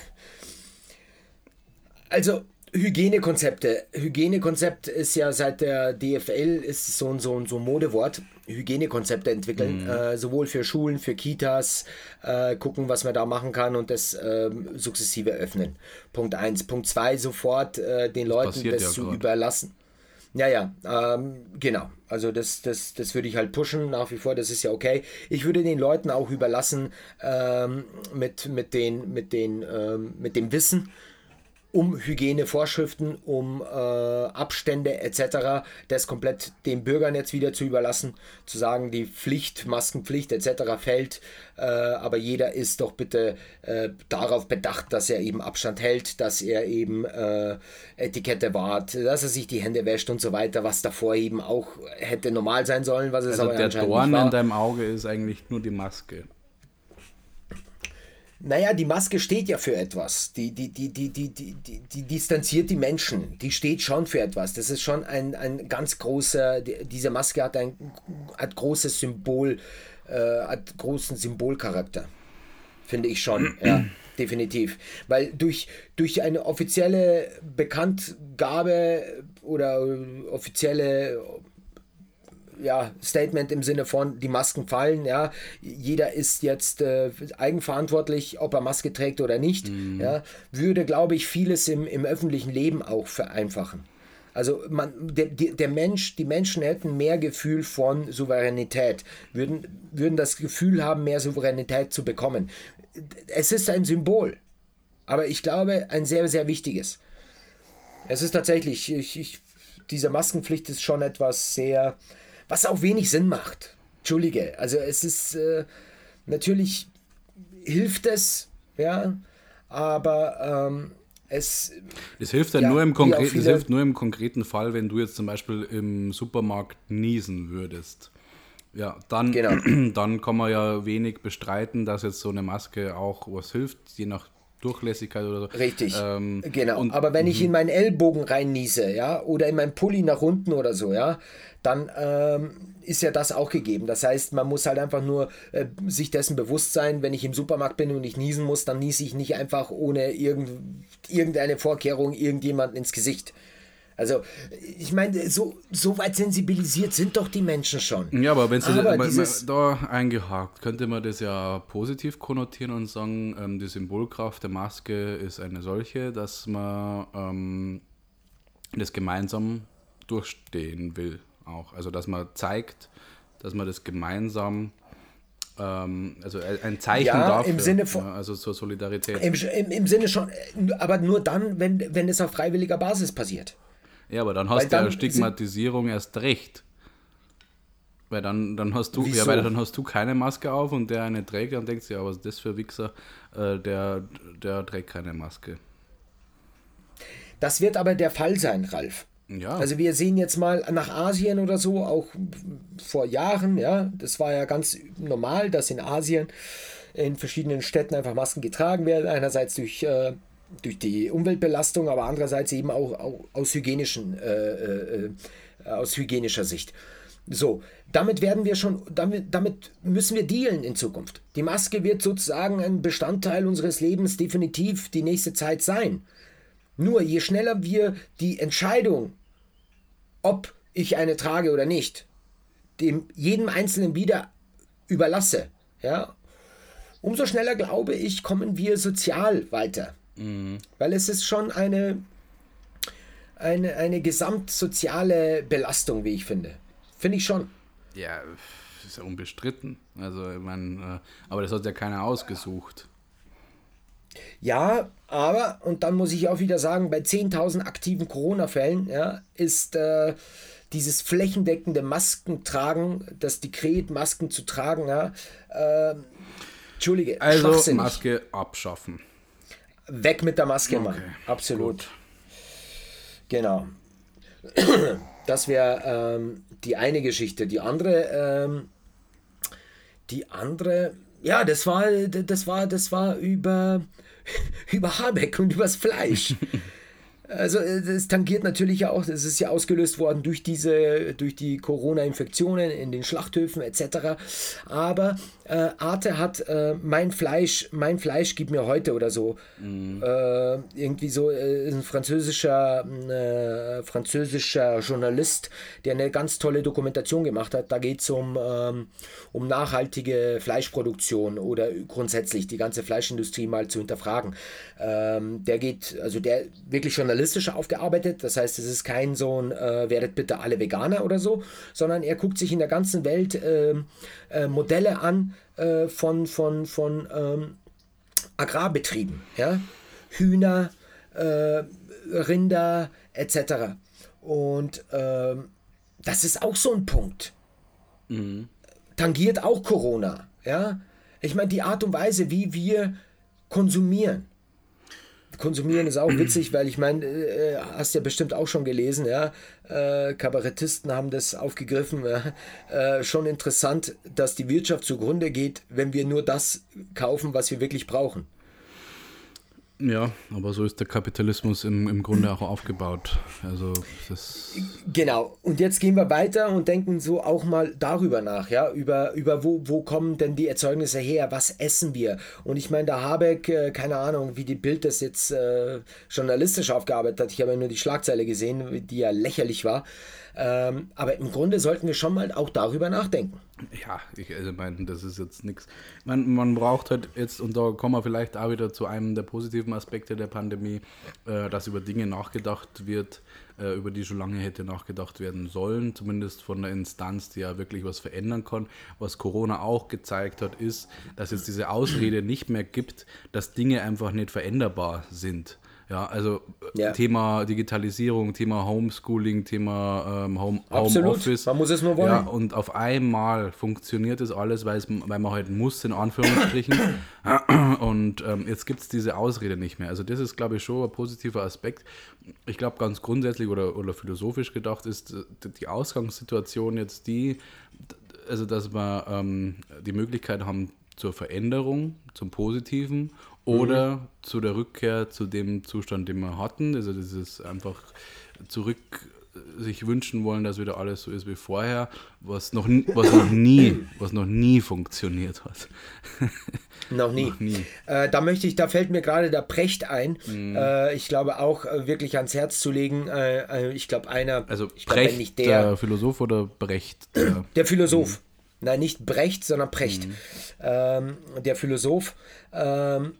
also Hygienekonzepte. Hygienekonzept ist ja seit der DFL ist so ein, so ein, so ein Modewort. Hygienekonzepte entwickeln, mhm. äh, sowohl für Schulen, für Kitas, äh, gucken, was man da machen kann und das äh, sukzessive öffnen. Punkt 1. Punkt 2, sofort äh, den das Leuten das ja zu grad. überlassen. Ja, ja, ähm, genau. Also das, das, das würde ich halt pushen nach wie vor, das ist ja okay. Ich würde den Leuten auch überlassen ähm, mit, mit, den, mit, den, ähm, mit dem Wissen, um Hygienevorschriften, um äh, Abstände etc. das komplett den Bürgern jetzt wieder zu überlassen, zu sagen, die Pflicht, Maskenpflicht etc. fällt, äh, aber jeder ist doch bitte äh, darauf bedacht, dass er eben Abstand hält, dass er eben äh, Etikette wahrt, dass er sich die Hände wäscht und so weiter, was davor eben auch hätte normal sein sollen, was es also aber der Dorn in deinem Auge ist eigentlich nur die Maske. Naja, die Maske steht ja für etwas. Die, die, die, die, die, die, die, die distanziert die Menschen. Die steht schon für etwas. Das ist schon ein, ein ganz großer, diese Maske hat ein hat großes Symbol, äh, hat großen Symbolcharakter. Finde ich schon, ja, definitiv. Weil durch, durch eine offizielle Bekanntgabe oder offizielle ja, Statement im Sinne von, die Masken fallen, ja, jeder ist jetzt äh, eigenverantwortlich, ob er Maske trägt oder nicht, mhm. ja, würde, glaube ich, vieles im, im öffentlichen Leben auch vereinfachen. Also man, der, der Mensch, die Menschen hätten mehr Gefühl von Souveränität, würden, würden das Gefühl haben, mehr Souveränität zu bekommen. Es ist ein Symbol, aber ich glaube, ein sehr, sehr wichtiges. Es ist tatsächlich, ich, ich, diese Maskenpflicht ist schon etwas sehr, was auch wenig Sinn macht. Entschuldige, also es ist äh, natürlich hilft es, ja, aber ähm, es. Es hilft ja, nur im konkreten, es hilft nur im konkreten Fall, wenn du jetzt zum Beispiel im Supermarkt niesen würdest. Ja, dann, genau. dann kann man ja wenig bestreiten, dass jetzt so eine Maske auch was hilft, je nach Durchlässigkeit oder so. Richtig, ähm, genau. Und, Aber wenn ich mhm. in meinen Ellbogen reinniese, ja, oder in meinen Pulli nach unten oder so, ja, dann ähm, ist ja das auch gegeben. Das heißt, man muss halt einfach nur äh, sich dessen bewusst sein, wenn ich im Supermarkt bin und ich niesen muss, dann niese ich nicht einfach ohne irgend, irgendeine Vorkehrung irgendjemanden ins Gesicht. Also, ich meine, so, so weit sensibilisiert sind doch die Menschen schon. Ja, aber wenn sie da eingehakt, könnte man das ja positiv konnotieren und sagen, ähm, die Symbolkraft der Maske ist eine solche, dass man ähm, das gemeinsam durchstehen will auch. Also dass man zeigt, dass man das gemeinsam ähm, also ein Zeichen ja, dafür, im Sinne von, ja, also zur Solidarität. Im, im, Im Sinne schon, aber nur dann, wenn, wenn es auf freiwilliger Basis passiert. Ja, aber dann hast du ja Stigmatisierung erst recht. Weil dann, dann hast du, Wieso? ja, weil dann hast du keine Maske auf und der eine trägt, dann denkst du, ja, was ist das für ein Wichser, äh, der, der trägt keine Maske. Das wird aber der Fall sein, Ralf. Ja, Also wir sehen jetzt mal nach Asien oder so, auch vor Jahren, ja, das war ja ganz normal, dass in Asien in verschiedenen Städten einfach Masken getragen werden. Einerseits durch, äh, durch die Umweltbelastung, aber andererseits eben auch, auch aus, hygienischen, äh, äh, äh, aus hygienischer Sicht. So, damit werden wir schon, damit, damit müssen wir dealen in Zukunft. Die Maske wird sozusagen ein Bestandteil unseres Lebens definitiv die nächste Zeit sein. Nur je schneller wir die Entscheidung, ob ich eine trage oder nicht, dem jedem Einzelnen wieder überlasse, ja, umso schneller glaube ich, kommen wir sozial weiter. Weil es ist schon eine, eine, eine gesamtsoziale Belastung, wie ich finde. Finde ich schon. ja, ist ja unbestritten. Also, ich meine, äh, aber das hat ja keiner ausgesucht. Ja, aber, und dann muss ich auch wieder sagen, bei 10.000 aktiven Corona-Fällen ja, ist äh, dieses flächendeckende Maskentragen, das Dekret, Masken zu tragen, ja, äh, Entschuldige, Also. Maske abschaffen. Weg mit der Maske, Mann. Okay, Absolut. gut. Genau. Das wäre ähm, die eine Geschichte. Die andere, ähm, die andere, ja, das war, das war, das war über, über Habeck und übers Fleisch. Also das tangiert natürlich ja auch, das ist ja ausgelöst worden durch diese, durch die Corona-Infektionen in den Schlachthöfen etc. Aber äh, Arte hat äh, mein Fleisch, mein Fleisch gib mir heute oder so. Äh, irgendwie so äh, ist ein französischer, äh, französischer Journalist, der eine ganz tolle Dokumentation gemacht hat. Da geht es um, ähm, um nachhaltige Fleischproduktion oder grundsätzlich die ganze Fleischindustrie mal zu hinterfragen. Ähm, der geht, also der wirklich journalistisch aufgearbeitet, das heißt, es ist kein so ein äh, werdet bitte alle Veganer oder so, sondern er guckt sich in der ganzen Welt ähm, äh, Modelle an äh, von, von, von ähm, Agrarbetrieben, ja? Hühner, äh, Rinder etc. Und ähm, das ist auch so ein Punkt. Tangiert auch Corona, ja? Ich meine, die Art und Weise, wie wir konsumieren. Konsumieren ist auch witzig, weil ich meine, äh, hast ja bestimmt auch schon gelesen, ja, äh, Kabarettisten haben das aufgegriffen. Ja? Äh, schon interessant, dass die Wirtschaft zugrunde geht, wenn wir nur das kaufen, was wir wirklich brauchen. Ja, aber so ist der Kapitalismus im, im Grunde auch aufgebaut. Also. Genau. Und jetzt gehen wir weiter und denken so auch mal darüber nach, ja, über, über wo, wo kommen denn die Erzeugnisse her, was essen wir? Und ich meine, der Habeck, äh, keine Ahnung, wie die Bild das jetzt äh, journalistisch aufgearbeitet hat, ich habe ja nur die Schlagzeile gesehen, die ja lächerlich war. Ähm, aber im Grunde sollten wir schon mal auch darüber nachdenken. Ja, ich also meine, das ist jetzt nichts. Man, man braucht halt jetzt, und da kommen wir vielleicht auch wieder zu einem der positiven Aspekte der Pandemie, äh, dass über Dinge nachgedacht wird, äh, über die schon lange hätte nachgedacht werden sollen, zumindest von der Instanz, die ja wirklich was verändern kann. Was Corona auch gezeigt hat, ist, dass es diese Ausrede nicht mehr gibt, dass Dinge einfach nicht veränderbar sind. Ja, also äh, Ja. Thema Digitalisierung, Thema Homeschooling, Thema ähm, Home, Absolut. Homeoffice. Man muss es nur wollen. Ja, und auf einmal funktioniert das alles, weil, es, weil man halt muss, in Anführungsstrichen. und ähm, jetzt gibt es diese Ausrede nicht mehr. Also das ist, glaube ich, schon ein positiver Aspekt. Ich glaube, ganz grundsätzlich oder, oder philosophisch gedacht ist äh, die Ausgangssituation jetzt die, also dass wir ähm, die Möglichkeit haben zur Veränderung, zum Positiven oder zu der Rückkehr zu dem Zustand, den wir hatten. Also das ist einfach zurück äh, sich wünschen wollen, dass wieder alles so ist wie vorher, was noch, was noch nie, was noch nie funktioniert hat. Noch nie. Noch nie. Äh, da möchte ich, da fällt mir gerade der Precht ein. Mhm. Äh, ich glaube auch äh, wirklich ans Herz zu legen. Äh, äh, ich glaube einer, Also wenn Brecht, nicht der, der, Philosoph oder Brecht? Der, der Philosoph. Nein, nicht Brecht, sondern Precht. Ähm, der Philosoph. Ähm,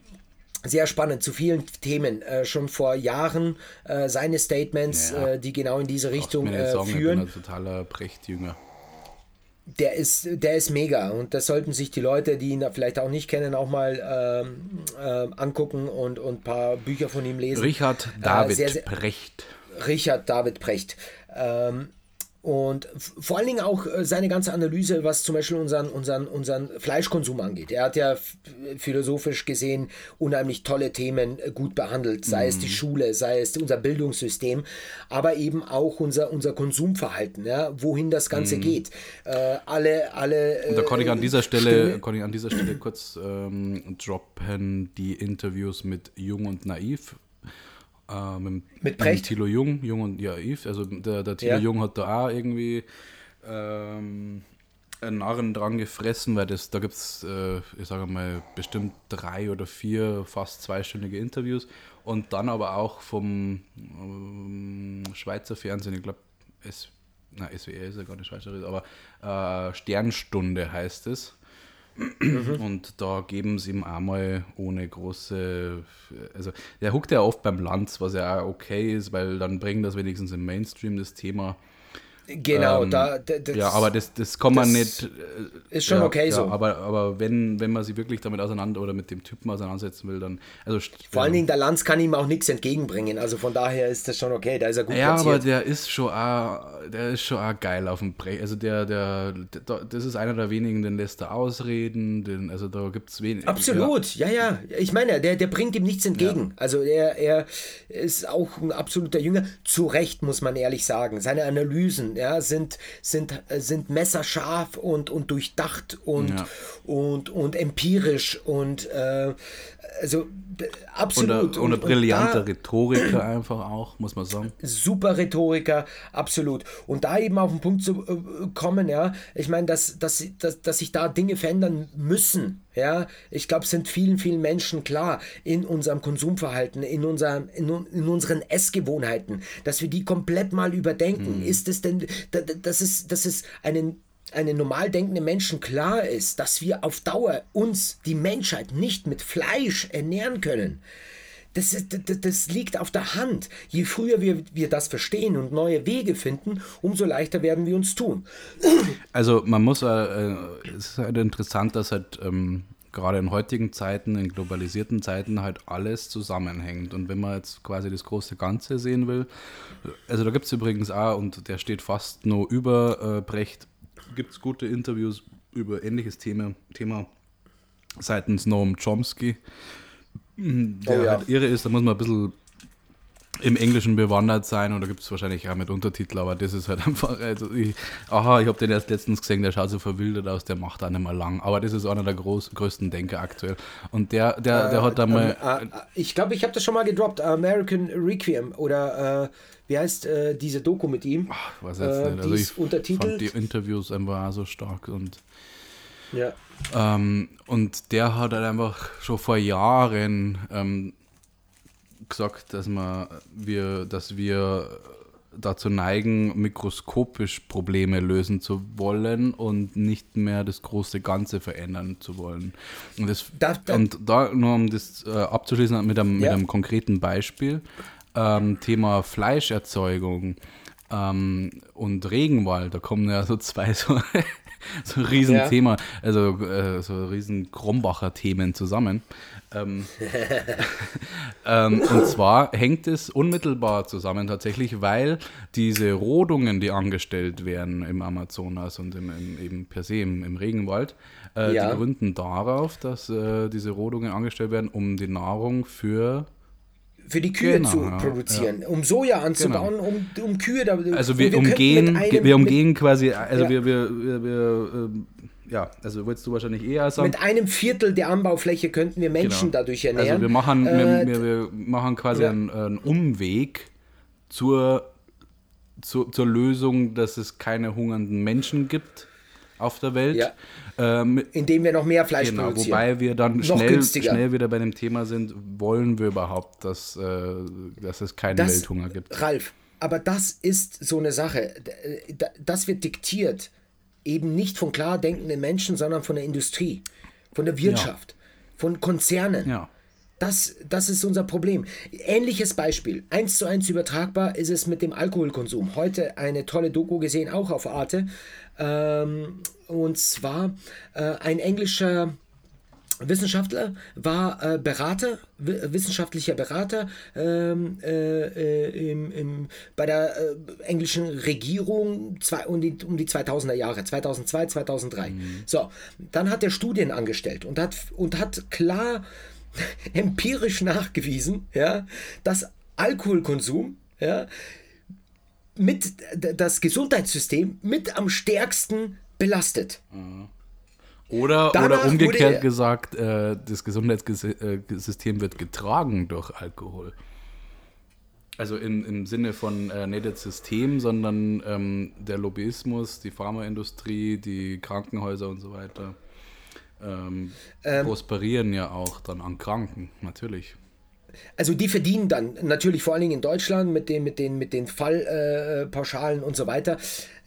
sehr spannend, zu vielen Themen. Äh, schon vor Jahren äh, seine Statements, Ja. äh, die genau in diese Richtung äh, sagen, ich bin führen. ein totaler Brecht-Jünger. Der ist, der ist mega und das sollten sich die Leute, die ihn vielleicht auch nicht kennen, auch mal ähm, ähm, angucken und ein paar Bücher von ihm lesen. Richard David sehr, sehr- Brecht. Richard David Precht. Ähm, Und vor allen Dingen auch äh, seine ganze Analyse, was zum Beispiel unseren, unseren, unseren Fleischkonsum angeht. Er hat ja philosophisch gesehen unheimlich tolle Themen äh, gut behandelt, sei mhm. es die mhm. Schule, sei es unser Bildungssystem, aber eben auch unser, unser Konsumverhalten, ja, wohin das Ganze mhm. geht. Äh, alle, alle. Und da kann ich an dieser Stelle, kann ich an dieser Stelle kurz ähm, droppen die Interviews mit Jung und Naiv äh, mit, mit Brecht? Mit Thilo Jung, Jung und ja, Yves. Also der, der Thilo ja. Jung hat da auch irgendwie ähm, einen Narren dran gefressen, weil das, da gibt es, äh, ich sage mal, bestimmt drei oder vier fast zweistündige Interviews und dann aber auch vom ähm, Schweizer Fernsehen, ich glaube, SWR ist ja gar nicht Schweizer, aber äh, Sternstunde heißt es. Mhm. Und da geben sie ihm einmal ohne große, also der huckt ja oft beim Lanz, was ja auch okay ist, weil dann bringen das wenigstens im Mainstream das Thema Genau, ähm, da. Das, ja, aber das, das kann man nicht. Äh, ist schon ja, okay ja, so. Aber, aber wenn, wenn man sich wirklich damit auseinander oder mit dem Typen auseinandersetzen will, dann. Also, Vor allen Dingen, der Lanz kann ihm auch nichts entgegenbringen. Also von daher ist das schon okay. Da ist er gut Ja, platziert. aber der ist schon auch, der ist schon auch geil auf dem Brett. Also der, der, der, das ist einer der wenigen, den lässt er ausreden. Den, also da gibt es wenig. Absolut, ja. ja, ja. Ich meine, der, der bringt ihm nichts entgegen. Ja. Also er, er ist auch ein absoluter Jünger. Zu Recht, muss man ehrlich sagen. Seine Analysen ja, sind sind, äh, sind messerscharf und, und durchdacht und, ja. und, und empirisch und äh, also absolut. Und, eine brillante und Rhetoriker einfach auch, muss man sagen. Super Rhetoriker, absolut. Und da eben auf den Punkt zu äh, kommen, ja, ich meine, dass, dass, dass, dass sich da Dinge verändern müssen, ja, ich glaube, es sind vielen, vielen Menschen klar in unserem Konsumverhalten, in, unserem, in, in unseren Essgewohnheiten, dass wir die komplett mal überdenken. Mhm. Ist es denn, dass es, dass es einen einem normal denkenden Menschen klar ist, dass wir auf Dauer uns, die Menschheit, nicht mit Fleisch ernähren können. Das, das, das, liegt auf der Hand. Je früher wir, wir das verstehen und neue Wege finden, umso leichter werden wir uns tun. Also man muss, äh, es ist halt interessant, dass halt ähm, gerade in heutigen Zeiten, in globalisierten Zeiten halt alles zusammenhängt. Und wenn man jetzt quasi das große Ganze sehen will, also da gibt es übrigens auch, und der steht fast nur über äh, Brecht, gibt es gute Interviews über ähnliches Thema, Thema seitens Noam Chomsky, der oh ja. halt irre ist. Da muss man ein bisschen im Englischen bewandert sein und da gibt es wahrscheinlich auch mit Untertitel, aber das ist halt einfach, also ich, aha, ich habe den erst letztens gesehen, der schaut so verwildert aus, der macht auch nicht mehr lang, aber das ist einer der groß, größten Denker aktuell und der, der, der äh, hat da mal... Äh, äh, ich glaube, ich habe das schon mal gedroppt, American Requiem oder äh, wie heißt äh, diese Doku mit ihm? Ach, was jetzt äh, nicht. Also ich untertitelt. fand die Interviews einfach so stark und ja. Ähm, und der hat halt einfach schon vor Jahren ähm, gesagt, dass man wir, dass wir dazu neigen, mikroskopisch Probleme lösen zu wollen und nicht mehr das große Ganze verändern zu wollen. Und, das, darf, darf, und da nur um das äh, abzuschließen mit einem, ja. mit einem konkreten Beispiel ähm, Thema Fleischerzeugung ähm, und Regenwald, da kommen ja so zwei so, so ein Riesenthema, ja. also äh, so riesen Krombacher Themen zusammen. Ähm, ähm, und zwar hängt es unmittelbar zusammen tatsächlich, weil diese Rodungen, die angestellt werden im Amazonas und im, im eben per se im, im Regenwald, äh, ja. die gründen darauf, dass äh, diese Rodungen angestellt werden, um die Nahrung für für die Kühe genau, zu ja, produzieren, ja. um Soja anzubauen, genau. um, um Kühe da. Also wir, wir umgehen, wir umgehen mit, quasi, also ja. wir, wir, wir, wir ähm, ja, also würdest du wahrscheinlich eher sagen. Mit einem Viertel der Anbaufläche könnten wir Menschen genau. dadurch ernähren. Also wir machen, äh, wir, wir, machen quasi einen, einen, Umweg zur, zur, zur Lösung, dass es keine hungernden Menschen gibt auf der Welt. Ja. Ähm, Indem wir noch mehr Fleisch genau, produzieren. Wobei wir dann schnell, schnell wieder bei dem Thema sind, wollen wir überhaupt, dass, äh, dass es keinen das, Welthunger gibt. Ralf, aber das ist so eine Sache. Das wird diktiert eben nicht von klar denkenden Menschen, sondern von der Industrie, von der Wirtschaft, ja. von Konzernen. Ja. Das, das ist unser Problem. Ähnliches Beispiel, eins zu eins übertragbar ist es mit dem Alkoholkonsum. Heute eine tolle Doku gesehen, auch auf Arte. Ähm, und zwar äh, ein englischer Wissenschaftler, war äh, Berater, wissenschaftlicher Berater ähm, äh, äh, im, im, bei der äh, englischen Regierung zwei, um, die, um die 2000er Jahre, 2002, 2003. Mhm. So, dann hat er Studien angestellt und hat, und hat klar empirisch nachgewiesen, ja, dass Alkoholkonsum ja, mit das Gesundheitssystem mit am stärksten belastet. Mhm. Oder, oder umgekehrt gesagt, äh, das Gesundheitssystem wird getragen durch Alkohol. Also in, im Sinne von äh, nicht das System, sondern ähm, der Lobbyismus, die Pharmaindustrie, die Krankenhäuser und so weiter ähm, ähm, prosperieren ja auch dann an Kranken, natürlich also die verdienen dann natürlich vor allen Dingen in Deutschland mit den, mit den, mit den Fallpauschalen äh, und so weiter.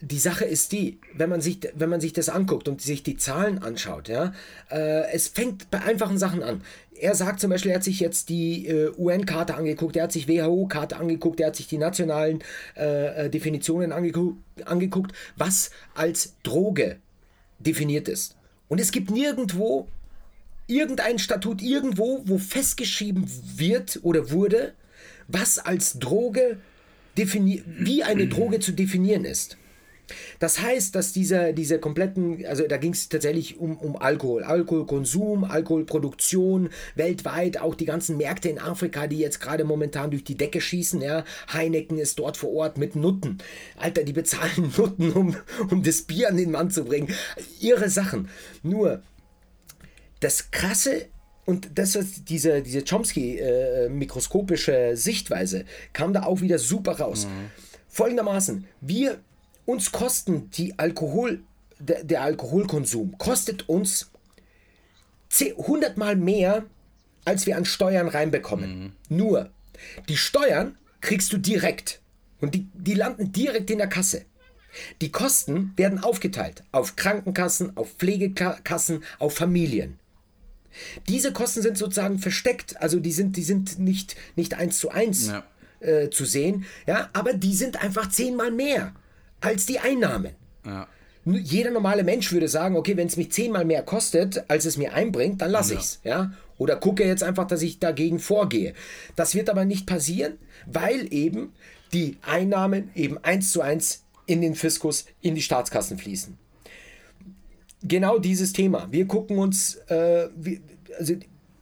Die Sache ist die, wenn man sich, wenn man sich das anguckt und sich die Zahlen anschaut, ja, äh, es fängt bei einfachen Sachen an. Er sagt zum Beispiel, er hat sich jetzt die äh, UN-Karte angeguckt, er hat sich WHO-Karte angeguckt, er hat sich die nationalen äh, äh, Definitionen angeguckt, angeguckt, was als Droge definiert ist. Und es gibt nirgendwo irgendein Statut irgendwo, wo festgeschrieben wird oder wurde, was als Droge wie eine Droge zu definieren ist. Das heißt, dass diese, diese kompletten, also da ging es tatsächlich um, um Alkohol, Alkoholkonsum, Alkoholproduktion weltweit, auch die ganzen Märkte in Afrika, die jetzt gerade momentan durch die Decke schießen. Ja. Heineken ist dort vor Ort mit Nutten. Alter, die bezahlen Nutten, um, um das Bier an den Mann zu bringen. Ihre Sachen. Nur, das Krasse und das ist diese, diese Chomsky-mikroskopische äh, Sichtweise kam da auch wieder super raus. Mhm. Folgendermaßen, wir uns kosten die Alkohol, der, der Alkoholkonsum kostet uns 100 mal mehr, als wir an Steuern reinbekommen. Mhm. Nur, die Steuern kriegst du direkt und die, die landen direkt in der Kasse. Die Kosten werden aufgeteilt auf Krankenkassen, auf Pflegekassen, auf Familien. Diese Kosten sind sozusagen versteckt, also die sind, die sind nicht, nicht eins zu eins ja. äh, zu sehen, ja, aber die sind einfach zehnmal mehr als die Einnahmen. Ja. Jeder normale Mensch würde sagen, okay, wenn es mich zehnmal mehr kostet, als es mir einbringt, dann lasse ja. ich's, ja. Oder gucke jetzt einfach, dass ich dagegen vorgehe. Das wird aber nicht passieren, weil eben die Einnahmen eben eins zu eins in den Fiskus, in die Staatskassen fließen genau dieses Thema. Wir gucken uns, äh, wie, also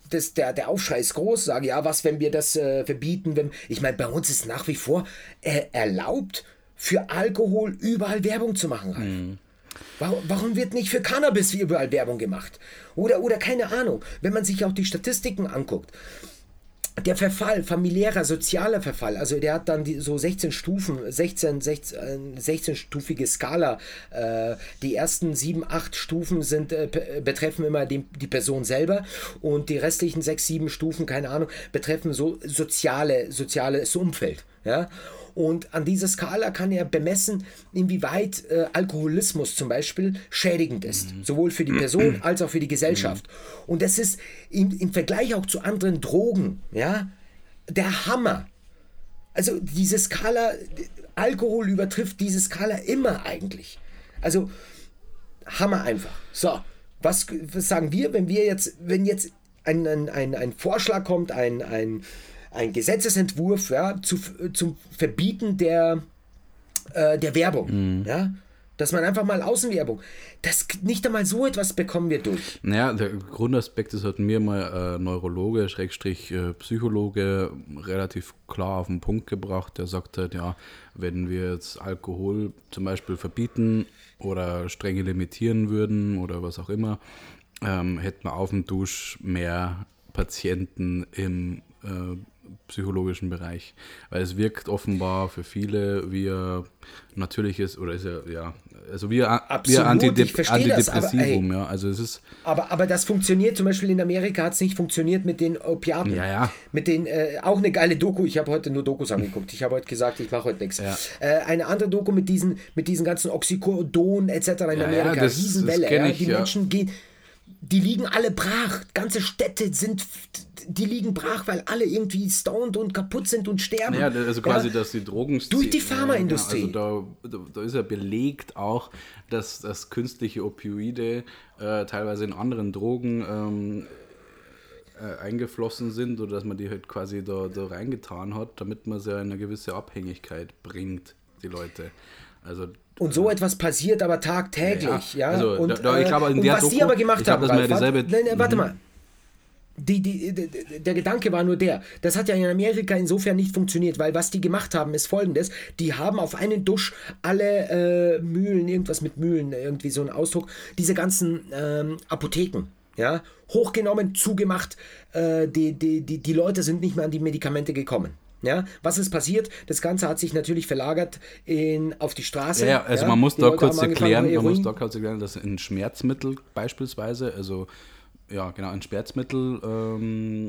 das, der, der Aufschrei ist groß, sage ja, was, wenn wir das äh, verbieten? Wenn, ich meine, bei uns ist nach wie vor äh, erlaubt, für Alkohol überall Werbung zu machen. Mhm. Warum, warum, wird nicht für Cannabis überall Werbung gemacht? Oder, oder keine Ahnung, wenn man sich auch die Statistiken anguckt der Verfall, familiärer, sozialer Verfall, also der hat dann die, so 16 Stufen, 16, 16, 16-stufige Skala. Äh, die ersten 7, 8 Stufen sind, äh, betreffen immer die, die Person selber und die restlichen 6, 7 Stufen, keine Ahnung, betreffen so soziale, soziales Umfeld. Ja? Und an dieser Skala kann er bemessen, inwieweit äh, Alkoholismus zum Beispiel schädigend ist, mhm. sowohl für die Person als auch für die Gesellschaft. Mhm. Und das ist im, im Vergleich auch zu anderen Drogen, ja, der Hammer. Also diese Skala, Alkohol übertrifft diese Skala immer eigentlich. Also Hammer einfach. So, was, was sagen wir, wenn wir jetzt, wenn jetzt ein, ein, ein, ein Vorschlag kommt, ein, ein ein Gesetzesentwurf ja, zu, zum Verbieten der, äh, der Werbung. Mhm. Ja? Dass man einfach mal Außenwerbung. Das nicht einmal so etwas bekommen wir durch. Naja, der Grundaspekt ist, hat mir mal äh, Neurologe, Schrägstrich äh, Psychologe relativ klar auf den Punkt gebracht. Der sagt halt, ja, wenn wir jetzt Alkohol zum Beispiel verbieten oder strenge limitieren würden oder was auch immer, ähm, hätten wir auf dem Dusch mehr Patienten im äh, psychologischen Bereich. Weil es wirkt offenbar für viele wie ein natürliches, oder ist ja, ja also wie, Absolut, wie Antidep Antidepressivum, das, ja. Also es ist. Aber, aber das funktioniert, zum Beispiel in Amerika hat es nicht funktioniert mit den Opiaten. Ja, ja. Mit den, äh, auch eine geile Doku, ich habe heute nur Dokus angeguckt. Ich habe heute gesagt, ich mache heute nichts. Ja. Äh, eine andere Doku mit diesen, mit diesen ganzen Oxycodon etc. in Amerika, ja, das, Riesenwelle. Das ja. Die Menschen gehen die liegen alle brach. Ganze Städte sind, die liegen brach, weil alle irgendwie stoned und kaputt sind und sterben. Ja, also quasi, ja, dass die Drogen... Durch die Pharmaindustrie. Ja, also da, da, ist ja belegt auch, dass, dass künstliche Opioide äh, teilweise in anderen Drogen ähm, äh, eingeflossen sind oder dass man die halt quasi da, da reingetan hat, damit man sie in eine gewisse Abhängigkeit bringt, die Leute. Also und so etwas passiert aber tagtäglich, ja. ja? Also, und, da, da, ich glaube, in und was Doku, die aber gemacht haben, glaub, Ralf, nein, nein, warte mhm. mal. Die, die, der Gedanke war nur der, das hat ja in Amerika insofern nicht funktioniert, weil was die gemacht haben, ist folgendes: Die haben auf einen Dusch alle äh, Mühlen, irgendwas mit Mühlen, irgendwie so ein Ausdruck, diese ganzen ähm, Apotheken, ja, hochgenommen, zugemacht. Äh, die, die, die, die Leute sind nicht mehr an die Medikamente gekommen. Ja, was ist passiert? Das Ganze hat sich natürlich verlagert in, auf die Straße. Ja, also ja, man muss da kurz erklären, man muss da kurz erklären, dass in Schmerzmittel beispielsweise, also ja genau, in Schmerzmittel ähm,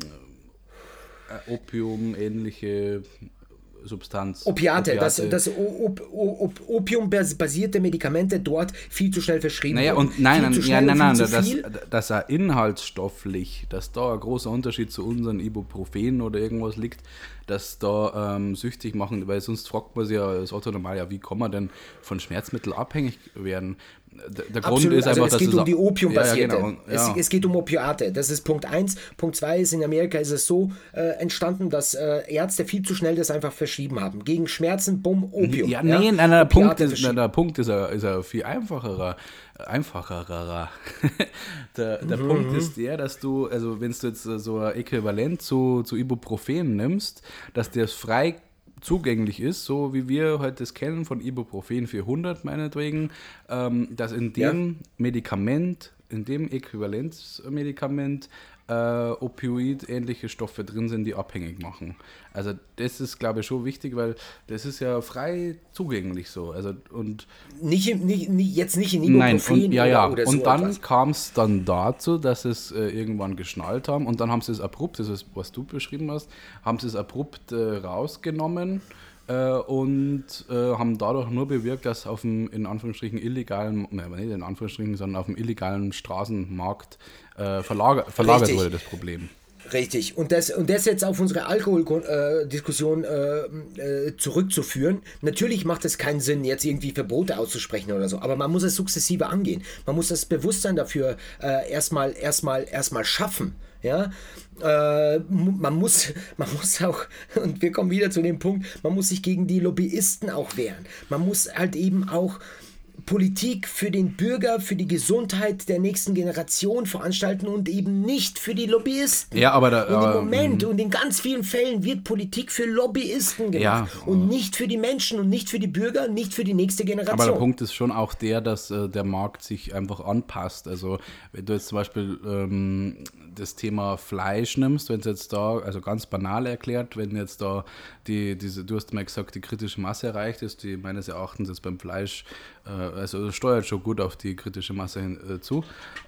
äh, Opium ähnliche Substanz. Opiate, Opiate. das, das op, op, opiumbasierte Medikamente dort viel zu schnell verschrieben naja, und nein, nein, ja, nein, nein, das, dass er inhaltsstofflich, dass da ein großer Unterschied zu unseren Ibuprofen oder irgendwas liegt, dass da ähm, süchtig machen, weil sonst fragt man sich ja das Otto normal, ja, wie kann man denn von Schmerzmitteln abhängig werden? Der, Grund ist also einfach, es geht um die Opiumbasierte. Ja, ja, genau. ja. es, es, geht um Opiate. Das ist Punkt 1. Punkt 2 ist, in Amerika ist es so äh, entstanden, dass äh, Ärzte viel zu schnell das einfach verschrieben haben. Gegen Schmerzen, bumm, Opium. Ja, nee, nein, der, Punkt ist, der Punkt ist, er, ist er viel einfacherer. Einfacherer. der der mhm. Punkt ist der, dass du, also wenn du jetzt so ein Äquivalent zu, zu Ibuprofen nimmst, dass der frei zugänglich ist, so wie wir heute es kennen von Ibuprofen 400 meinetwegen, ähm, dass in dem ja. Medikament, in dem Äquivalenzmedikament äh, Opioid-ähnliche Stoffe drin sind, die abhängig machen. Also das ist, glaube ich, schon wichtig, weil das ist ja frei zugänglich so. Also und nicht, nicht, nicht jetzt nicht in Ibuprofen Nein, und, ja, ja. Oder, oder und dann kam es dann dazu, dass es äh, irgendwann geschnallt haben und dann haben sie es abrupt, das ist was du beschrieben hast, haben sie es abrupt äh, rausgenommen äh, und äh, haben dadurch nur bewirkt, dass auf dem in Anführungsstrichen illegalen, ne, nicht in Anführungsstrichen, sondern auf dem illegalen Straßenmarkt äh, verlager, verlagert wurde das Problem. Richtig. Und das, und das jetzt auf unsere Alkoholdiskussion äh, äh, zurückzuführen. Natürlich macht es keinen Sinn, jetzt irgendwie Verbote auszusprechen oder so, aber man muss es sukzessive angehen. Man muss das Bewusstsein dafür äh, erstmal, erstmal, erstmal schaffen. Ja, äh, man muss, man muss auch, und wir kommen wieder zu dem Punkt, man muss sich gegen die Lobbyisten auch wehren. Man muss halt eben auch Politik für den Bürger, für die Gesundheit der nächsten Generation veranstalten und eben nicht für die Lobbyisten. Ja, aber da, und im Moment und in ganz vielen Fällen wird Politik für Lobbyisten gemacht ja, und nicht für die Menschen und nicht für die Bürger, nicht für die nächste Generation. Aber der Punkt ist schon auch der, dass äh, der Markt sich einfach anpasst. Also wenn du jetzt zum Beispiel ähm, das Thema Fleisch nimmst, wenn es jetzt da, also ganz banal erklärt, wenn jetzt da die, diese, du hast mal gesagt, die kritische Masse erreicht ist, die meines Erachtens jetzt beim Fleisch, äh, also steuert schon gut auf die kritische Masse hin, äh, zu,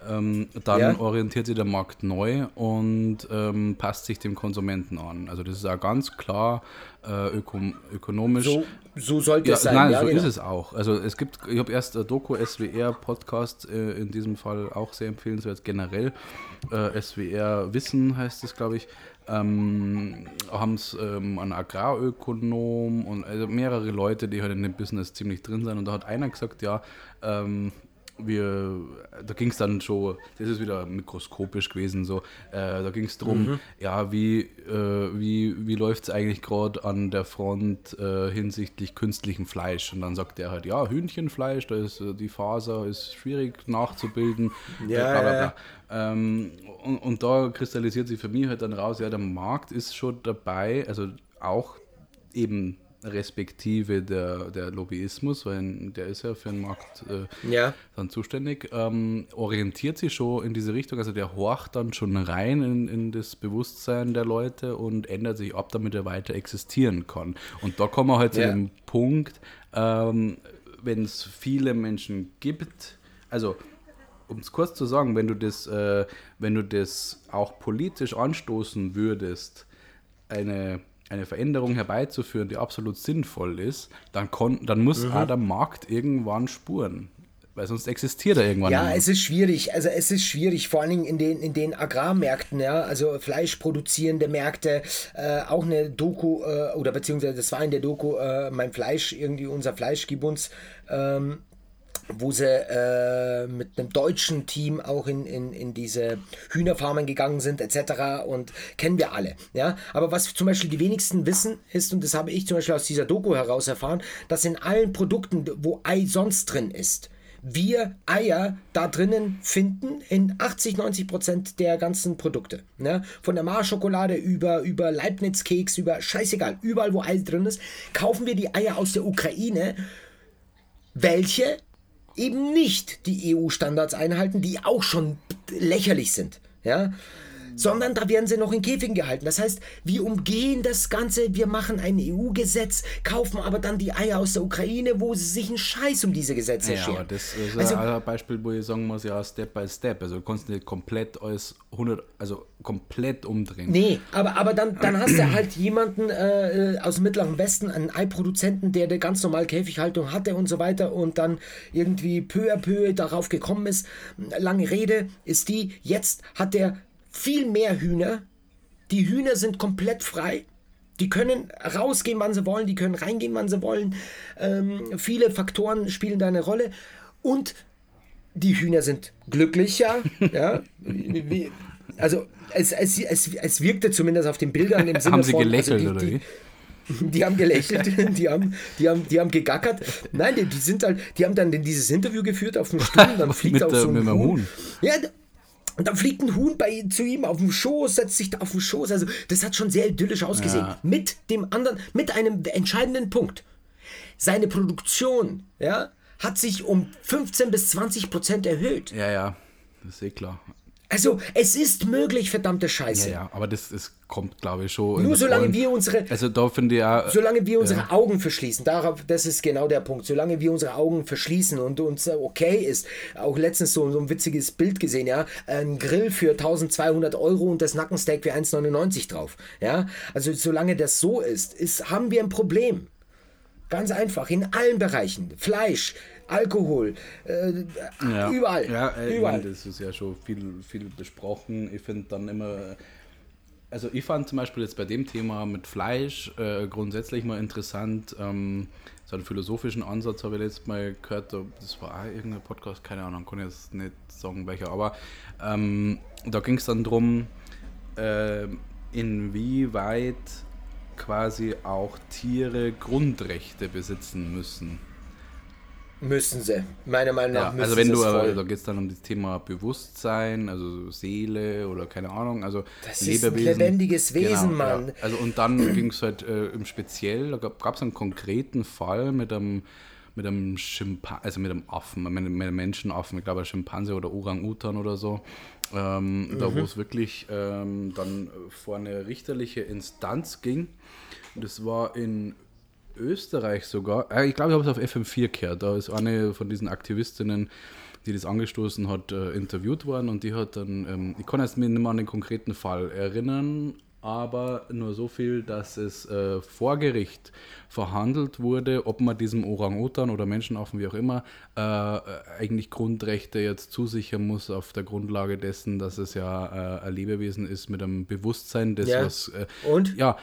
ähm, dann ja. orientiert sich der Markt neu und ähm, passt sich dem Konsumenten an. Also das ist auch ganz klar äh, öko ökonomisch. So, so sollte ja, es sein. Nein, ja, so genau. ist es auch. Also es gibt, ich habe erst äh, Doku SWR Podcast, äh, in diesem Fall auch sehr empfehlenswert generell. Äh, SWR Wissen heißt es, glaube ich ähm, haben es ähm, einen Agrarökonom und also mehrere Leute, die halt in dem Business ziemlich drin sind. Und da hat einer gesagt, ja, ähm, wir, da ging es dann schon, das ist wieder mikroskopisch gewesen, so, äh, da ging es darum, mhm. ja, wie, äh, wie, wie läuft es eigentlich gerade an der Front äh, hinsichtlich künstlichem Fleisch? Und dann sagt er halt, ja, Hühnchenfleisch, da ist äh, die Faser ist schwierig nachzubilden, ja, bla, bla, bla. Ähm, und, und da kristallisiert sich für mich halt dann raus, ja, der Markt ist schon dabei, also auch eben respektive der, der Lobbyismus, weil der ist ja für den Markt äh, ja. dann zuständig, ähm, orientiert sich schon in diese Richtung, also der horcht dann schon rein in, in das Bewusstsein der Leute und ändert sich ab, damit er weiter existieren kann. Und da kommen wir halt ja. zu dem Punkt, ähm, wenn es viele Menschen gibt, also um es kurz zu sagen, wenn du das, äh, wenn du das auch politisch anstoßen würdest, eine eine Veränderung herbeizuführen, die absolut sinnvoll ist, dann, kon dann muss mhm. auch der Markt irgendwann spuren. weil sonst existiert er irgendwann Ja, nicht es ist schwierig. Also es ist schwierig, vor allen Dingen in den, in den Agrarmärkten, ja, also fleischproduzierende Märkte, äh, auch eine Doku, äh, oder beziehungsweise das war in der Doku, äh, mein Fleisch, irgendwie unser Fleisch gibt uns, ähm, wo sie äh, mit einem deutschen Team auch in, in, in diese Hühnerfarmen gegangen sind, etc. Und kennen wir alle. Ja? Aber was zum Beispiel die wenigsten wissen, ist, und das habe ich zum Beispiel aus dieser Doku heraus erfahren, dass in allen Produkten, wo Ei sonst drin ist, wir Eier da drinnen finden in 80, 90 Prozent der ganzen Produkte. Ne? Von der Mars-Schokolade über, über Leibniz-Keks, über scheißegal, überall wo Ei drin ist, kaufen wir die Eier aus der Ukraine, welche eben nicht die EU-Standards einhalten, die auch schon lächerlich sind. Ja? Sondern da werden sie noch in Käfigen gehalten. Das heißt, wir umgehen das Ganze, wir machen ein EU-Gesetz, kaufen aber dann die Eier aus der Ukraine, wo sie sich einen Scheiß um diese Gesetze Ja, scheren. das ist also, ein Beispiel, wo ich sagen muss, ja, Step by Step. Also du kannst nicht komplett alles 100, also komplett umdrehen. Nee, aber, aber dann, dann hast du halt jemanden äh, aus dem Mittleren Westen, einen Eiproduzenten, der eine ganz normale Käfighaltung hatte und so weiter und dann irgendwie peu à peu darauf gekommen ist. Lange Rede ist die, jetzt hat der viel mehr Hühner. Die Hühner sind komplett frei. Die können rausgehen, wann sie wollen, die können reingehen, wann sie wollen. Ähm, viele Faktoren spielen da eine Rolle. Und die Hühner sind glücklicher. ja, wie, also es, es, es, es wirkte zumindest auf den Bildern im Sinne Haben sie von, gelächelt also die, oder die, wie? die haben gelächelt, die haben, die haben, die haben gegackert. Nein, die, die sind halt, die haben dann dieses Interview geführt auf dem Stuhl, dann fliegt Mit auch so ein Huhn. Huhn. Ja, und dann fliegt ein Huhn bei, zu ihm auf dem Schoß, setzt sich da auf den Schoß. Also, das hat schon sehr idyllisch ausgesehen. Ja. Mit dem anderen, mit einem entscheidenden Punkt. Seine Produktion, ja, hat sich um 15 bis 20 Prozent erhöht. Ja, ja, das ist eh klar. Also, es ist möglich, verdammte Scheiße. Ja, ja, aber das, das kommt, glaube ich, schon. Nur solange Rollen- wir unsere, Also da finde ich auch, solange wir unsere Augen verschließen, darauf, das ist genau der Punkt, solange wir unsere Augen verschließen und uns okay ist, auch letztens so, so ein witziges Bild gesehen, ja, ein Grill für 1200 Euro und das Nackensteak für 1,99 drauf, ja, also solange das so ist, ist, haben wir ein Problem. Ganz einfach, in allen Bereichen, Fleisch, Alkohol, äh, ja, überall, Ja, äh, überall. meine, das ist ja schon viel, viel besprochen. Ich finde dann immer, also ich fand zum Beispiel jetzt bei dem Thema mit Fleisch äh, grundsätzlich mal interessant, ähm, so einen philosophischen Ansatz habe ich letztes Mal gehört, da- das war auch irgendein Podcast, keine Ahnung, kann ich jetzt nicht sagen welcher, aber ähm, da ging es dann darum, äh, inwieweit quasi auch Tiere Grundrechte besitzen müssen. Müssen sie, meiner Meinung nach Ja, müssen also wenn du, voll. da geht es dann um das Thema Bewusstsein, also Seele oder keine Ahnung, also Das ist ein lebendiges Wesen, Mann. Ja. Also und dann ging es halt äh, im Speziell, da gab es einen konkreten Fall mit einem mit einem Schimpan also mit einem Affen, mit einem, Menschenaffen, ich glaube ein Schimpanse oder Orang-Utan oder so, ähm, da Mhm. wo es wirklich ähm, dann vor eine richterliche Instanz ging. Das war in Österreich sogar. Äh, Ich glaube, ich habe es auf FM4 gehört. Da ist eine von diesen Aktivistinnen, die das angestoßen hat, äh, interviewt worden und die hat dann, ähm, ich kann jetzt mir nicht mehr an den konkreten Fall erinnern, aber nur so viel, dass es äh, vor Gericht verhandelt wurde, ob man diesem Orang-Utan oder Menschenaffen, wie auch immer, äh, äh, eigentlich Grundrechte jetzt zusichern muss auf der Grundlage dessen, dass es ja äh, ein Lebewesen ist mit einem Bewusstsein, das Ja. was äh, Und? ja,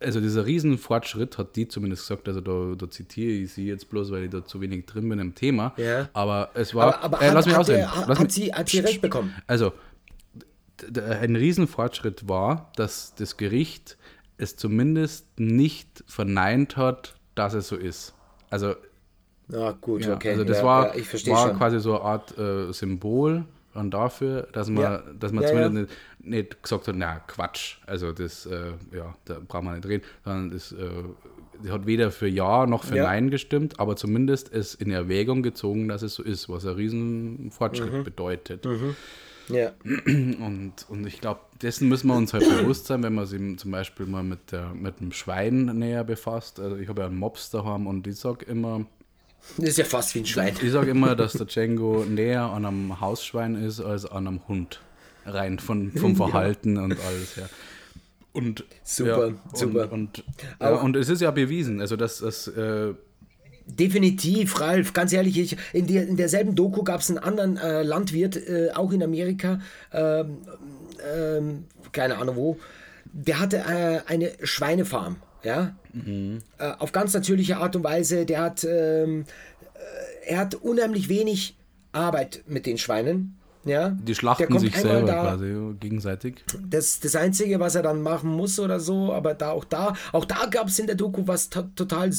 also dieser Riesenfortschritt hat die zumindest gesagt, also da, da zitiere ich sie jetzt bloß, weil ich da zu wenig drin bin im Thema. Ja. Aber es war. Aber, aber äh, hat, lass mich hat, ausreden. er, Lass hat, mich- sie, hat sie recht bekommen? Also, ein Riesenfortschritt war, dass das Gericht es zumindest nicht verneint hat, dass es so ist. Also, Na gut, ja, okay. also das ja, war, war schon. quasi so eine Art äh, Symbol dann dafür, dass man, dass man zumindest Nicht, nicht gesagt hat, na Quatsch, also das, äh, ja, da braucht man nicht reden, sondern das, äh, hat weder für Ja noch für Ja. Nein gestimmt, aber zumindest es in Erwägung gezogen, dass es so ist, was ein Riesenfortschritt Mhm. bedeutet. Ja. Und, und ich glaube, dessen müssen wir uns halt bewusst sein, wenn man sich zum Beispiel mal mit, der, mit dem Schwein näher befasst. Also ich habe ja einen Mops daheim und ich sage immer, Das ist ja fast wie ein Schwein. ich sage immer, dass der Django näher an einem Hausschwein ist als an einem Hund. Rein von, vom Verhalten und alles, ja. Und, Super, ja, super. Und, und, ja, und es ist ja bewiesen, also dass das, äh, Definitiv, Ralf, ganz ehrlich, ich, in, der, in derselben Doku gab es einen anderen äh, Landwirt, äh, auch in Amerika, ähm, ähm, keine Ahnung wo, der hatte äh, eine Schweinefarm, ja, mhm. Äh, auf ganz natürliche Art und Weise, der hat, ähm, äh, er hat unheimlich wenig Arbeit mit den Schweinen, ja, die schlachten sich selber da, quasi gegenseitig. Das, das Einzige, was er dann machen muss oder so, aber da auch da, auch da gab es in der Doku was total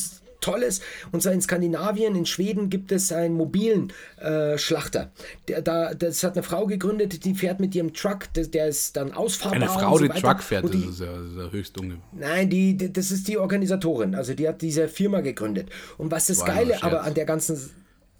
Tolles. Und zwar in Skandinavien, in Schweden gibt es einen mobilen äh, Schlachter. Der, da, das hat eine Frau gegründet, die fährt mit ihrem Truck, der, der ist dann ausfahrbar. Eine Frau, so die Truck fährt, die, das ist ja, das ist ja höchst unge. Nein, die, die, das ist die Organisatorin. Also die hat diese Firma gegründet. Und was das Geile aber an der ganzen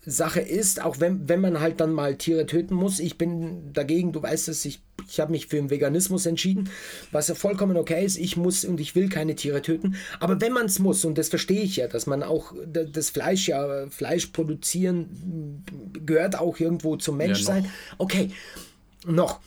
Sache ist, auch wenn, wenn man halt dann mal Tiere töten muss, ich bin dagegen, du weißt es, ich, ich habe mich für den Veganismus entschieden, was ja vollkommen okay ist, ich muss und ich will keine Tiere töten, aber wenn man es muss, und das verstehe ich ja, dass man auch das Fleisch ja, Fleisch produzieren gehört auch irgendwo zum Menschsein, ja, okay, noch,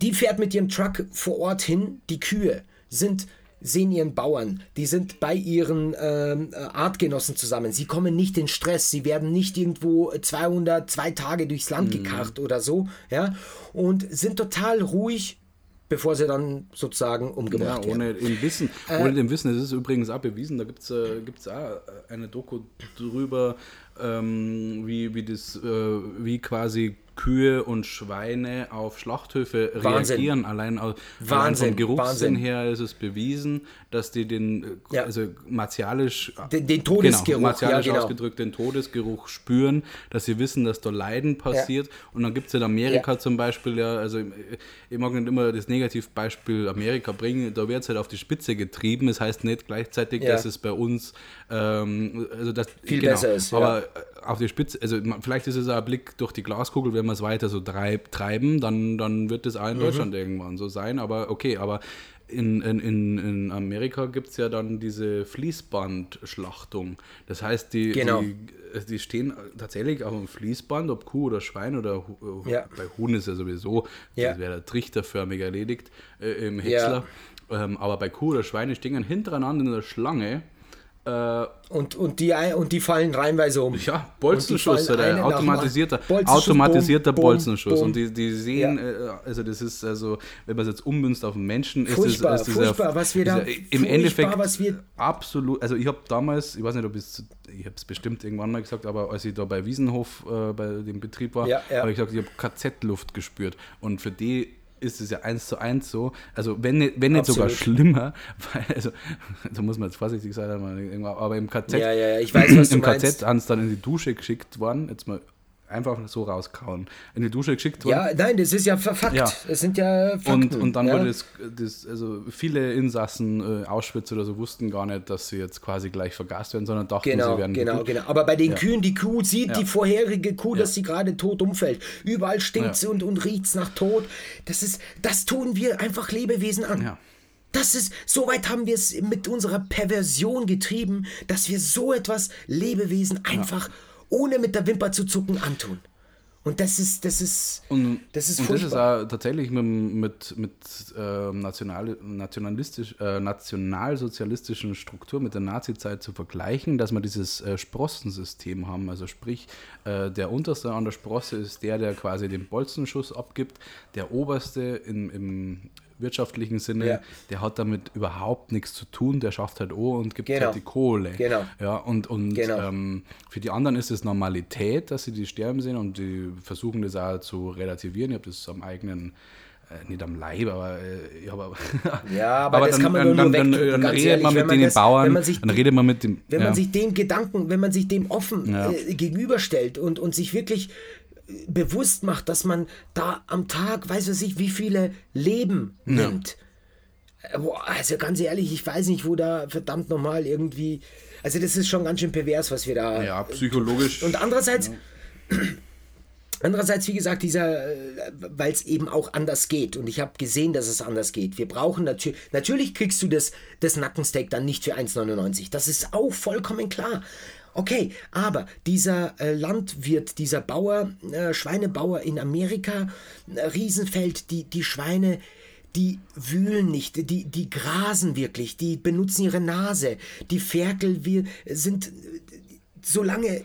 die fährt mit ihrem Truck vor Ort hin, die Kühe sind sehen ihren Bauern, die sind bei ihren ähm, äh, Artgenossen zusammen. Sie kommen nicht in Stress, sie werden nicht irgendwo 200, zwei Tage durchs Land mhm. gekarrt oder so, ja, und sind total ruhig, bevor sie dann sozusagen umgebracht ja, ohne werden. Im Wissen, äh, ohne dem Wissen, das ist übrigens auch bewiesen, da gibt es äh, gibt's auch äh, eine Doku drüber, ähm, wie, wie das, äh, wie quasi Kühe und Schweine auf Schlachthöfe Wahnsinn. reagieren. Allein, aus, Wahnsinn. vom Geruchssinn Wahnsinn. her ist es bewiesen, dass die den, äh, ja. also martialisch, den, den Todesgeruch, genau, martialisch ja, genau. ausgedrückt, den Todesgeruch spüren, dass sie wissen, dass da Leiden passiert. Ja. Und dann gibt es in Amerika zum Beispiel, ja, also ich mag nicht immer das Negativbeispiel Amerika bringen, da wird es halt auf die Spitze getrieben. Das heißt nicht gleichzeitig, dass es bei uns ähm, also das, viel genau, besser ist. Aber auf die Spitze, also vielleicht ist es ein Blick durch die Glaskugel, wenn wir es weiter so treib, treiben, dann, dann wird es auch in mhm. Deutschland irgendwann so sein. Aber okay, aber in, in, in Amerika gibt es ja dann diese Fließbandschlachtung. Das heißt, die, genau. die, die, stehen tatsächlich auf dem Fließband, ob Kuh oder Schwein oder ja. bei Huhn ist ja sowieso, ja. das wäre trichterförmig erledigt äh, im Häcksler. Ja. Ähm, aber bei Kuh oder Schweine stehen hintereinander in der Schlange äh, und, und, die, und die fallen reihenweise um. Ja, Bolzenschuss oder automatisierter, Bolzenschuss, automatisierter boom, Bolzenschuss. Boom. Und die, die sehen, ja. Äh, also das ist, also, wenn man es jetzt ummünzt auf den Menschen, furchtbar, ist, es, ist furchtbar, was wir da, im Endeffekt was wir absolut, also ich habe damals, ich weiß nicht, ob ich ich habe es bestimmt irgendwann mal gesagt, aber als ich da bei Wiesenhof äh, bei dem Betrieb war, ja, ja. habe ich gesagt, ich habe KZ-Luft gespürt. Und für die ist es ja eins zu eins so. Also wenn, nicht, wenn nicht sogar schlimmer, weil, also da muss man jetzt vorsichtig sein, aber im KZ, ja, ja, weiß, was im KZ haben es dann in die Dusche geschickt worden, jetzt mal einfach so rauskauen. In die Dusche geschickt worden. Ja, nein, das ist ja Fakt. Ja. Es sind ja Fakten. Und, und dann ja. wurde das, das, also viele Insassen äh, Auschwitz oder so wussten gar nicht, dass sie jetzt quasi gleich vergast werden, sondern dachten, genau, sie werden Genau, genau. Aber bei den ja. Kühen, die Kuh sieht die vorherige Kuh, dass sie gerade tot umfällt. Überall stinkt sie und, und riecht es nach Tod. Das ist, das tun wir einfach Lebewesen an. Ja. Das ist, so weit haben wir es mit unserer Perversion getrieben, dass wir so etwas Lebewesen einfach ohne mit der Wimper zu zucken antun. Und das ist, das ist, und, das ist und das ist auch tatsächlich mit, mit, mit äh, national, nationalistisch, äh, nationalsozialistischen Struktur mit der Nazizeit zu vergleichen, dass wir dieses äh, Sprossensystem haben. Also sprich, äh, der unterste an der Sprosse ist der, der quasi den Bolzenschuss abgibt. Der oberste in, im, wirtschaftlichen Sinne, ja. der hat damit überhaupt nichts zu tun, der schafft halt O und gibt genau. halt die Kohle. Genau. Ja, und und genau. ähm, für die anderen ist es Normalität, dass sie die sterben sehen und die versuchen das auch zu relativieren. Ich habe das am eigenen äh, nicht am Leib, aber äh, ich habe Ja, aber, aber das dann, kann man dann, nur dann, dann, dann redet man mit den das, Bauern, man sich, dann redet man mit dem wenn ja. man sich dem Gedanken, wenn man sich dem offen ja. äh, gegenüberstellt und, und sich wirklich bewusst macht, dass man da am Tag, weiß ich nicht, wie viele Leben ja. nimmt. Äh, boah, also ganz ehrlich, ich weiß nicht, wo da verdammt nochmal irgendwie. Also, das ist schon ganz schön pervers, was wir da. Ja, psychologisch. Und andererseits. Ja. Andererseits, wie gesagt, dieser, äh, weil es eben auch anders geht und ich habe gesehen, dass es anders geht. Wir brauchen natürlich, natürlich kriegst du das, das Nackensteak dann nicht für 1,99. Das ist auch vollkommen klar. Okay, aber dieser äh, Landwirt, dieser Bauer, äh, Schweinebauer in Amerika, äh, Riesenfeld, die, die Schweine, die wühlen nicht, die, die grasen wirklich, die benutzen ihre Nase. Die Ferkel wir, sind so lange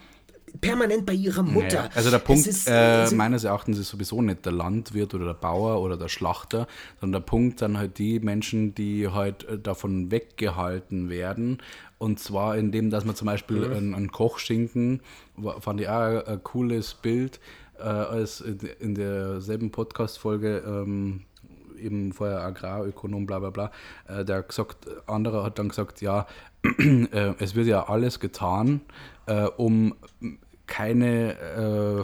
permanent bei ihrer Mutter. Ja, also der Punkt ist, äh, also- meines Erachtens ist sowieso nicht der Landwirt oder der Bauer oder der Schlachter, sondern der Punkt dann halt die Menschen, die halt äh, davon weggehalten werden. Und zwar indem, dass man zum Beispiel einen, einen Kochschinken, fand ich auch ein, cooles Bild, äh, als in, in derselben Podcast-Folge ähm, eben vorher Agrarökonom, bla bla bla, äh, der gesagt, anderer hat dann gesagt, ja, äh, es wird ja alles getan, äh, um keine äh,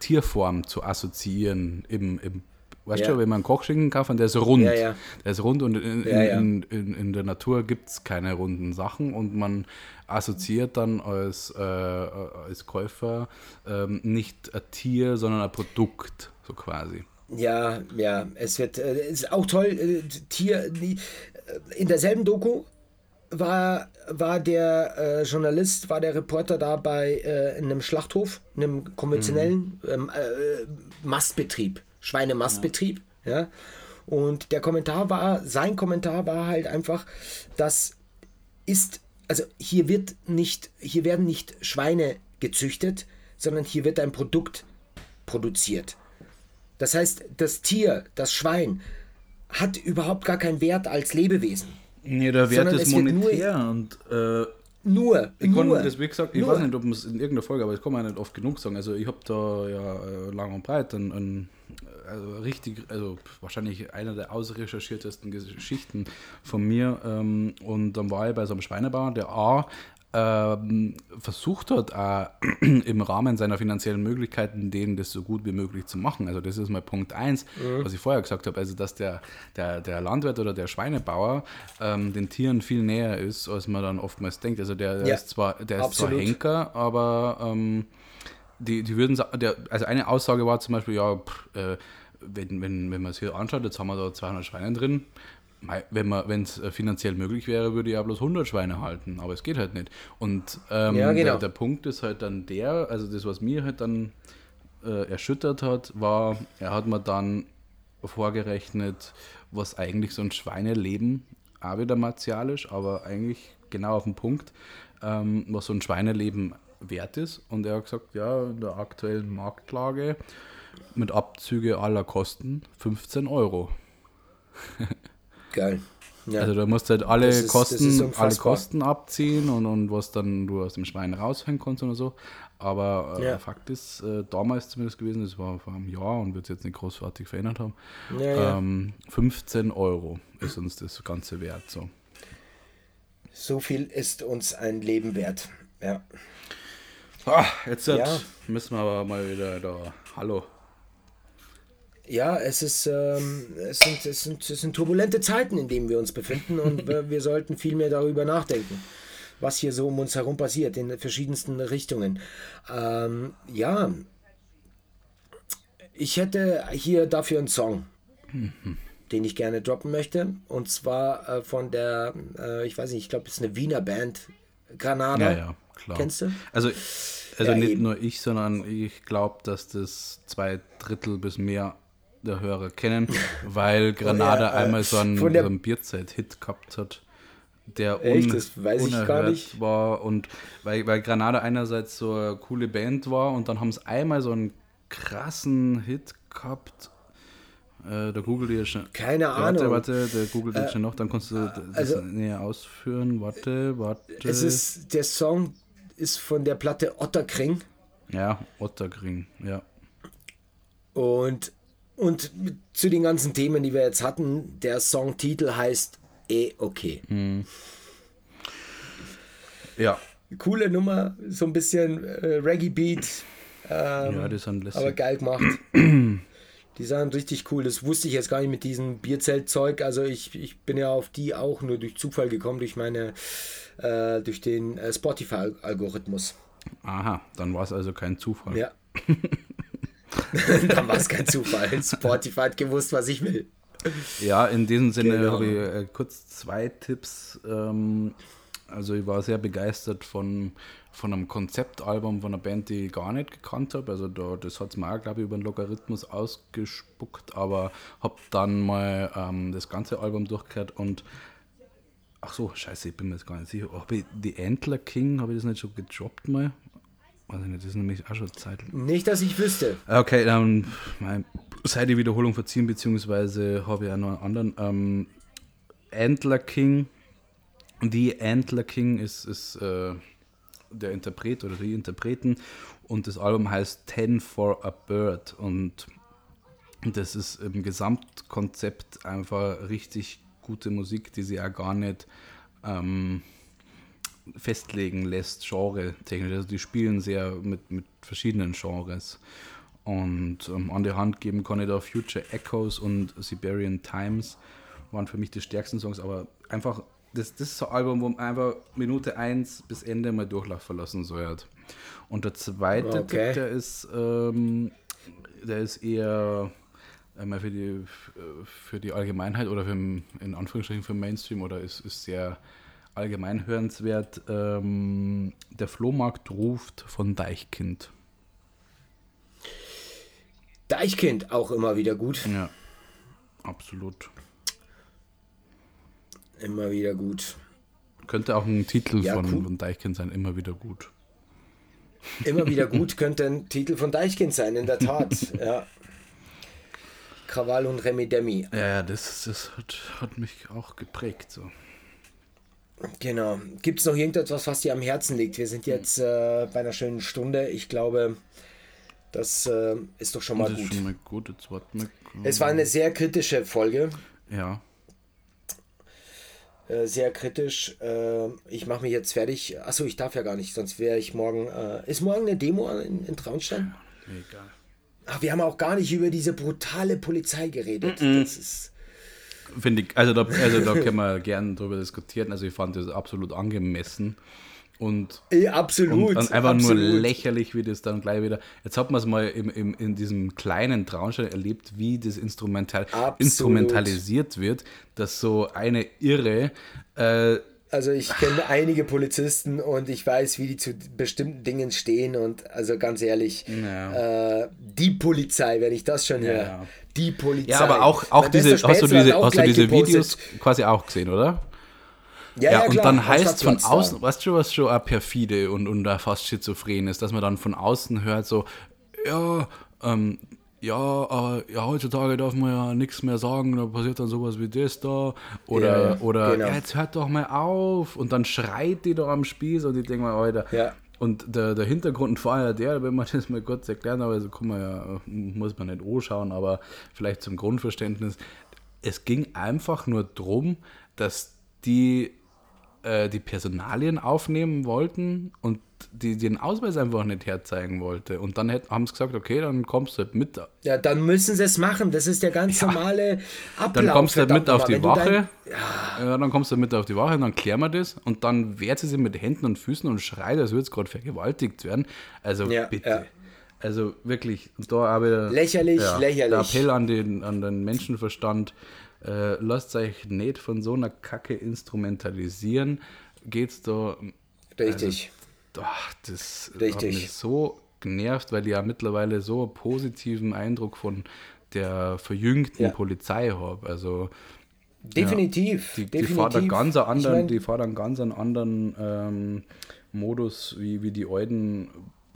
Tierform zu assoziieren im, im Weißt Ja. du, wenn man einen Kochschinken kauft, der ist rund. Ja, ja. Der ist rund und in, in, in, in der Natur gibt es keine runden Sachen und man assoziiert dann als, äh, als Käufer ähm, nicht ein Tier, sondern ein Produkt, so quasi. Ja, ja, es wird, äh, ist auch toll, äh, Tier, äh, in derselben Doku war, war der äh, Journalist, war der Reporter da bei äh, in einem Schlachthof, einem konventionellen ähm, äh, Mastbetrieb, Schweinemastbetrieb, ja. Und der Kommentar war, sein Kommentar war halt einfach, das ist, also hier wird nicht, hier werden nicht Schweine gezüchtet, sondern hier wird ein Produkt produziert. Das heißt, das Tier, das Schwein, hat überhaupt gar keinen Wert als Lebewesen. Nee, der Wert ist wird nur- monetär und äh, Nur, ich kann nur, das, wie gesagt, ich nur. weiß nicht, ob man es in irgendeiner Folge, aber das kann man nicht oft genug sagen. Also ich habe da ja äh, lang und breit ein, ein also richtig, also wahrscheinlich einer der ausrecherchiertesten Geschichten von mir. Ähm, und dann war ich bei so einem Schweinebauer, der A ähm, versucht hat, auch im Rahmen seiner finanziellen Möglichkeiten, denen das so gut wie möglich zu machen. Also das ist mal Punkt eins, was ich vorher gesagt habe, also dass der, der, der Landwirt oder der Schweinebauer ähm, den Tieren viel näher ist, als man dann oftmals denkt. Also der, der Ja, ist zwar, der ist zwar. Henker, aber ähm, die, die würden der, also eine Aussage war zum Beispiel, ja, pff, äh, wenn, wenn, wenn man es hier anschaut, jetzt haben wir da 200 Schweine drin. Wenn es äh, finanziell möglich wäre, würde ich ja bloß 100 Schweine halten, aber es geht halt nicht. Und ähm, Ja, genau. der, der Punkt ist halt dann der, also das, was mir halt dann äh, erschüttert hat, war, er hat mir dann vorgerechnet, was eigentlich so ein Schweineleben, auch wieder martialisch, aber eigentlich genau auf den Punkt, ähm, was so ein Schweineleben wert ist. Und er hat gesagt, ja, in der aktuellen Marktlage mit Abzüge aller Kosten 15 Euro. Geil. Ja. Also da musst du halt alle ist- Kosten, alle. Kosten abziehen und, und was dann du aus dem Schwein raushängen kannst oder so. Aber äh, Ja. Fakt ist, äh, damals zumindest gewesen, das war vor einem Jahr und wird sich jetzt nicht großartig verändert haben. Ja. Ähm, 15 Euro ist uns das Ganze wert. So. so viel ist uns ein Leben wert. Ja. Ah, jetzt Ja. müssen wir aber mal wieder da. Hallo. Ja, es ist, ähm, es sind, es sind, es sind turbulente Zeiten, in denen wir uns befinden und wir, sollten viel mehr darüber nachdenken, was hier so um uns herum passiert, in verschiedensten Richtungen. Ähm, ja, ich hätte hier dafür einen Song, den ich gerne droppen möchte und zwar äh, von der, äh, ich weiß nicht, ich glaube, es ist eine Wiener Band, Granada. Ja, ja, klar. Kennst du? Also, also Ja, nicht eben. nur ich, sondern ich glaube, dass das zwei Drittel bis mehr der Hörer kennen, weil Granada Ja, äh, einmal so einen, der- so einen Bierzeit-Hit gehabt hat, der Echt? un Das weiß ich gar unerhört nicht. war. Und weil, weil Granada einerseits so eine coole Band war und dann haben sie einmal so einen krassen Hit gehabt. Äh, da googelt ihr schon. Keine Warte, Ahnung. Äh, warte, der googelt jetzt schon noch, dann kannst du das also- näher ausführen. Warte, warte. Es ist, der Song ist von der Platte Otterkring. ja, Otterkring, ja. Und, und zu den ganzen Themen, die wir jetzt hatten, der Songtitel heißt Eh okay. Ja, Coole Nummer, so ein bisschen äh, Reggae-Beat, ähm, ja, das sind lässig. aber geil gemacht. Die sahen richtig cool. Das wusste ich jetzt gar nicht mit diesem Bierzeltzeug. Also ich, ich bin ja auf die auch nur durch Zufall gekommen, durch meine, äh, durch den äh, Spotify-Algorithmus. Aha, dann war es also kein Zufall. Ja. Dann war es kein Zufall. Spotify hat gewusst, was ich will. Ja, in diesem Sinne Genau. habe ich äh, kurz zwei Tipps. Ähm, also ich war sehr begeistert von, von einem Konzeptalbum von einer Band, die ich gar nicht gekannt habe. Also da, das hat es mir auch, glaube ich, über den Logarithmus ausgespuckt, aber habe dann mal ähm, das ganze Album durchgehört und Ach so, scheiße, ich bin mir jetzt gar nicht sicher. Habe ich The Antler King, habe ich das nicht schon gedroppt mal? Weiß ich nicht, das ist nämlich auch schon Zeit. Nicht, dass ich wüsste. Okay, dann meine sei die Wiederholung verziehen, beziehungsweise habe ich auch noch einen anderen. Ähm, Antler King. Die Antler King ist, ist äh, der Interpret oder die Interpreten und das Album heißt Ten for a Bird und das ist im Gesamtkonzept einfach richtig gute Musik, die sie auch gar nicht ähm, festlegen lässt, genre-technisch. Also die spielen sehr mit, mit verschiedenen Genres. Und ähm, an die Hand geben kann ich da Future Echoes und Siberian Times waren für mich die stärksten Songs, aber einfach, das, das ist so ein Album, wo man einfach Minute 1 bis Ende mal Durchlauf verlassen soll. Und der zweite Okay. Tipp, der ist, ähm, der ist eher einmal für die, für die Allgemeinheit oder für, in Anführungsstrichen für Mainstream oder ist, ist sehr allgemein hörenswert. Ähm, der Flohmarkt ruft von Deichkind. Deichkind auch immer wieder gut. Ja, absolut. Immer wieder gut. Könnte auch ein Titel Ja, von, cool. von Deichkind sein, immer wieder gut. Immer wieder gut könnte ein Titel von Deichkind sein, in der Tat. ja. Krawall und Remi Demi. Ja, ja, das, das hat, hat mich auch geprägt. So. Genau. Gibt es noch irgendetwas, was dir am Herzen liegt? Wir sind jetzt äh, bei einer schönen Stunde. Ich glaube, das äh, ist doch schon mal gut. schon mal gut. Es war eine sehr kritische Folge. Ja, Äh, sehr kritisch. Äh, ich mache mich jetzt fertig. Achso, ich darf ja gar nicht, sonst wäre ich morgen. Äh, ist morgen eine Demo in, in Traunstein? egal. Ach, wir haben auch gar nicht über diese brutale Polizei geredet. Das ist. Finde ich, also da, also da können wir gerne drüber diskutieren. Also ich fand das absolut angemessen. Und Äh, absolut. Und, und einfach absolut. nur lächerlich, wie das dann gleich wieder. Jetzt hat man es mal im, im, in diesem kleinen Traunstein erlebt, wie das Instrumental, Absolut. instrumentalisiert wird, dass so eine Irre. Äh, Also ich kenne einige Polizisten und ich weiß, wie die zu bestimmten Dingen stehen und also ganz ehrlich, Ja. äh, die Polizei, wenn ich das schon höre, Ja. die Polizei. ja, aber auch, auch Mein diese, hast du diese, auch hast du diese gepostet. Videos quasi auch gesehen, oder? Ja, Ja, ja, und klar, dann heißt es von Stadtplatz da. außen, weißt du, was schon auch perfide und, und da fast schizophren ist, dass man dann von außen hört, so, ja, ähm, ja, aber ja, heutzutage darf man ja nichts mehr sagen, da passiert dann sowas wie das da. Oder, Ja, ja, oder genau. ja, jetzt hört doch mal auf. Und dann schreit die da am Spieß und ich denke mal, Alter. Ja. Und der, der Hintergrund war ja der, wenn man das mal kurz erklären, aber so kann man ja, muss man nicht anschauen, aber vielleicht zum Grundverständnis. Es ging einfach nur darum, dass die äh, die Personalien aufnehmen wollten und die den Ausweis einfach nicht herzeigen wollte. Und dann haben sie gesagt, okay, dann kommst du halt mit. Ja, dann müssen sie es machen. Das ist der ganz normale Ablauf. Dann kommst du halt mit auf die Wache. dein- Ja, dann kommst du mit auf die Wache und dann klären wir das. Und dann wehrt sie sich mit Händen und Füßen und schreit, als würde es gerade vergewaltigt werden. Also Ja, bitte. ja. Also wirklich, da aber Lächerlich, lächerlich. Der Appell an den, an den Menschenverstand, äh, lasst euch nicht von so einer Kacke instrumentalisieren. Geht's da. Richtig. Ach, das hat Richtig. mich so genervt, weil ich ja mittlerweile so einen positiven Eindruck von der verjüngten Ja. Polizei habe. Also definitiv. die, die definitiv. fahren einen ganz Ich anderen, mein, die fahren ganz einen anderen ähm, Modus wie, wie die alten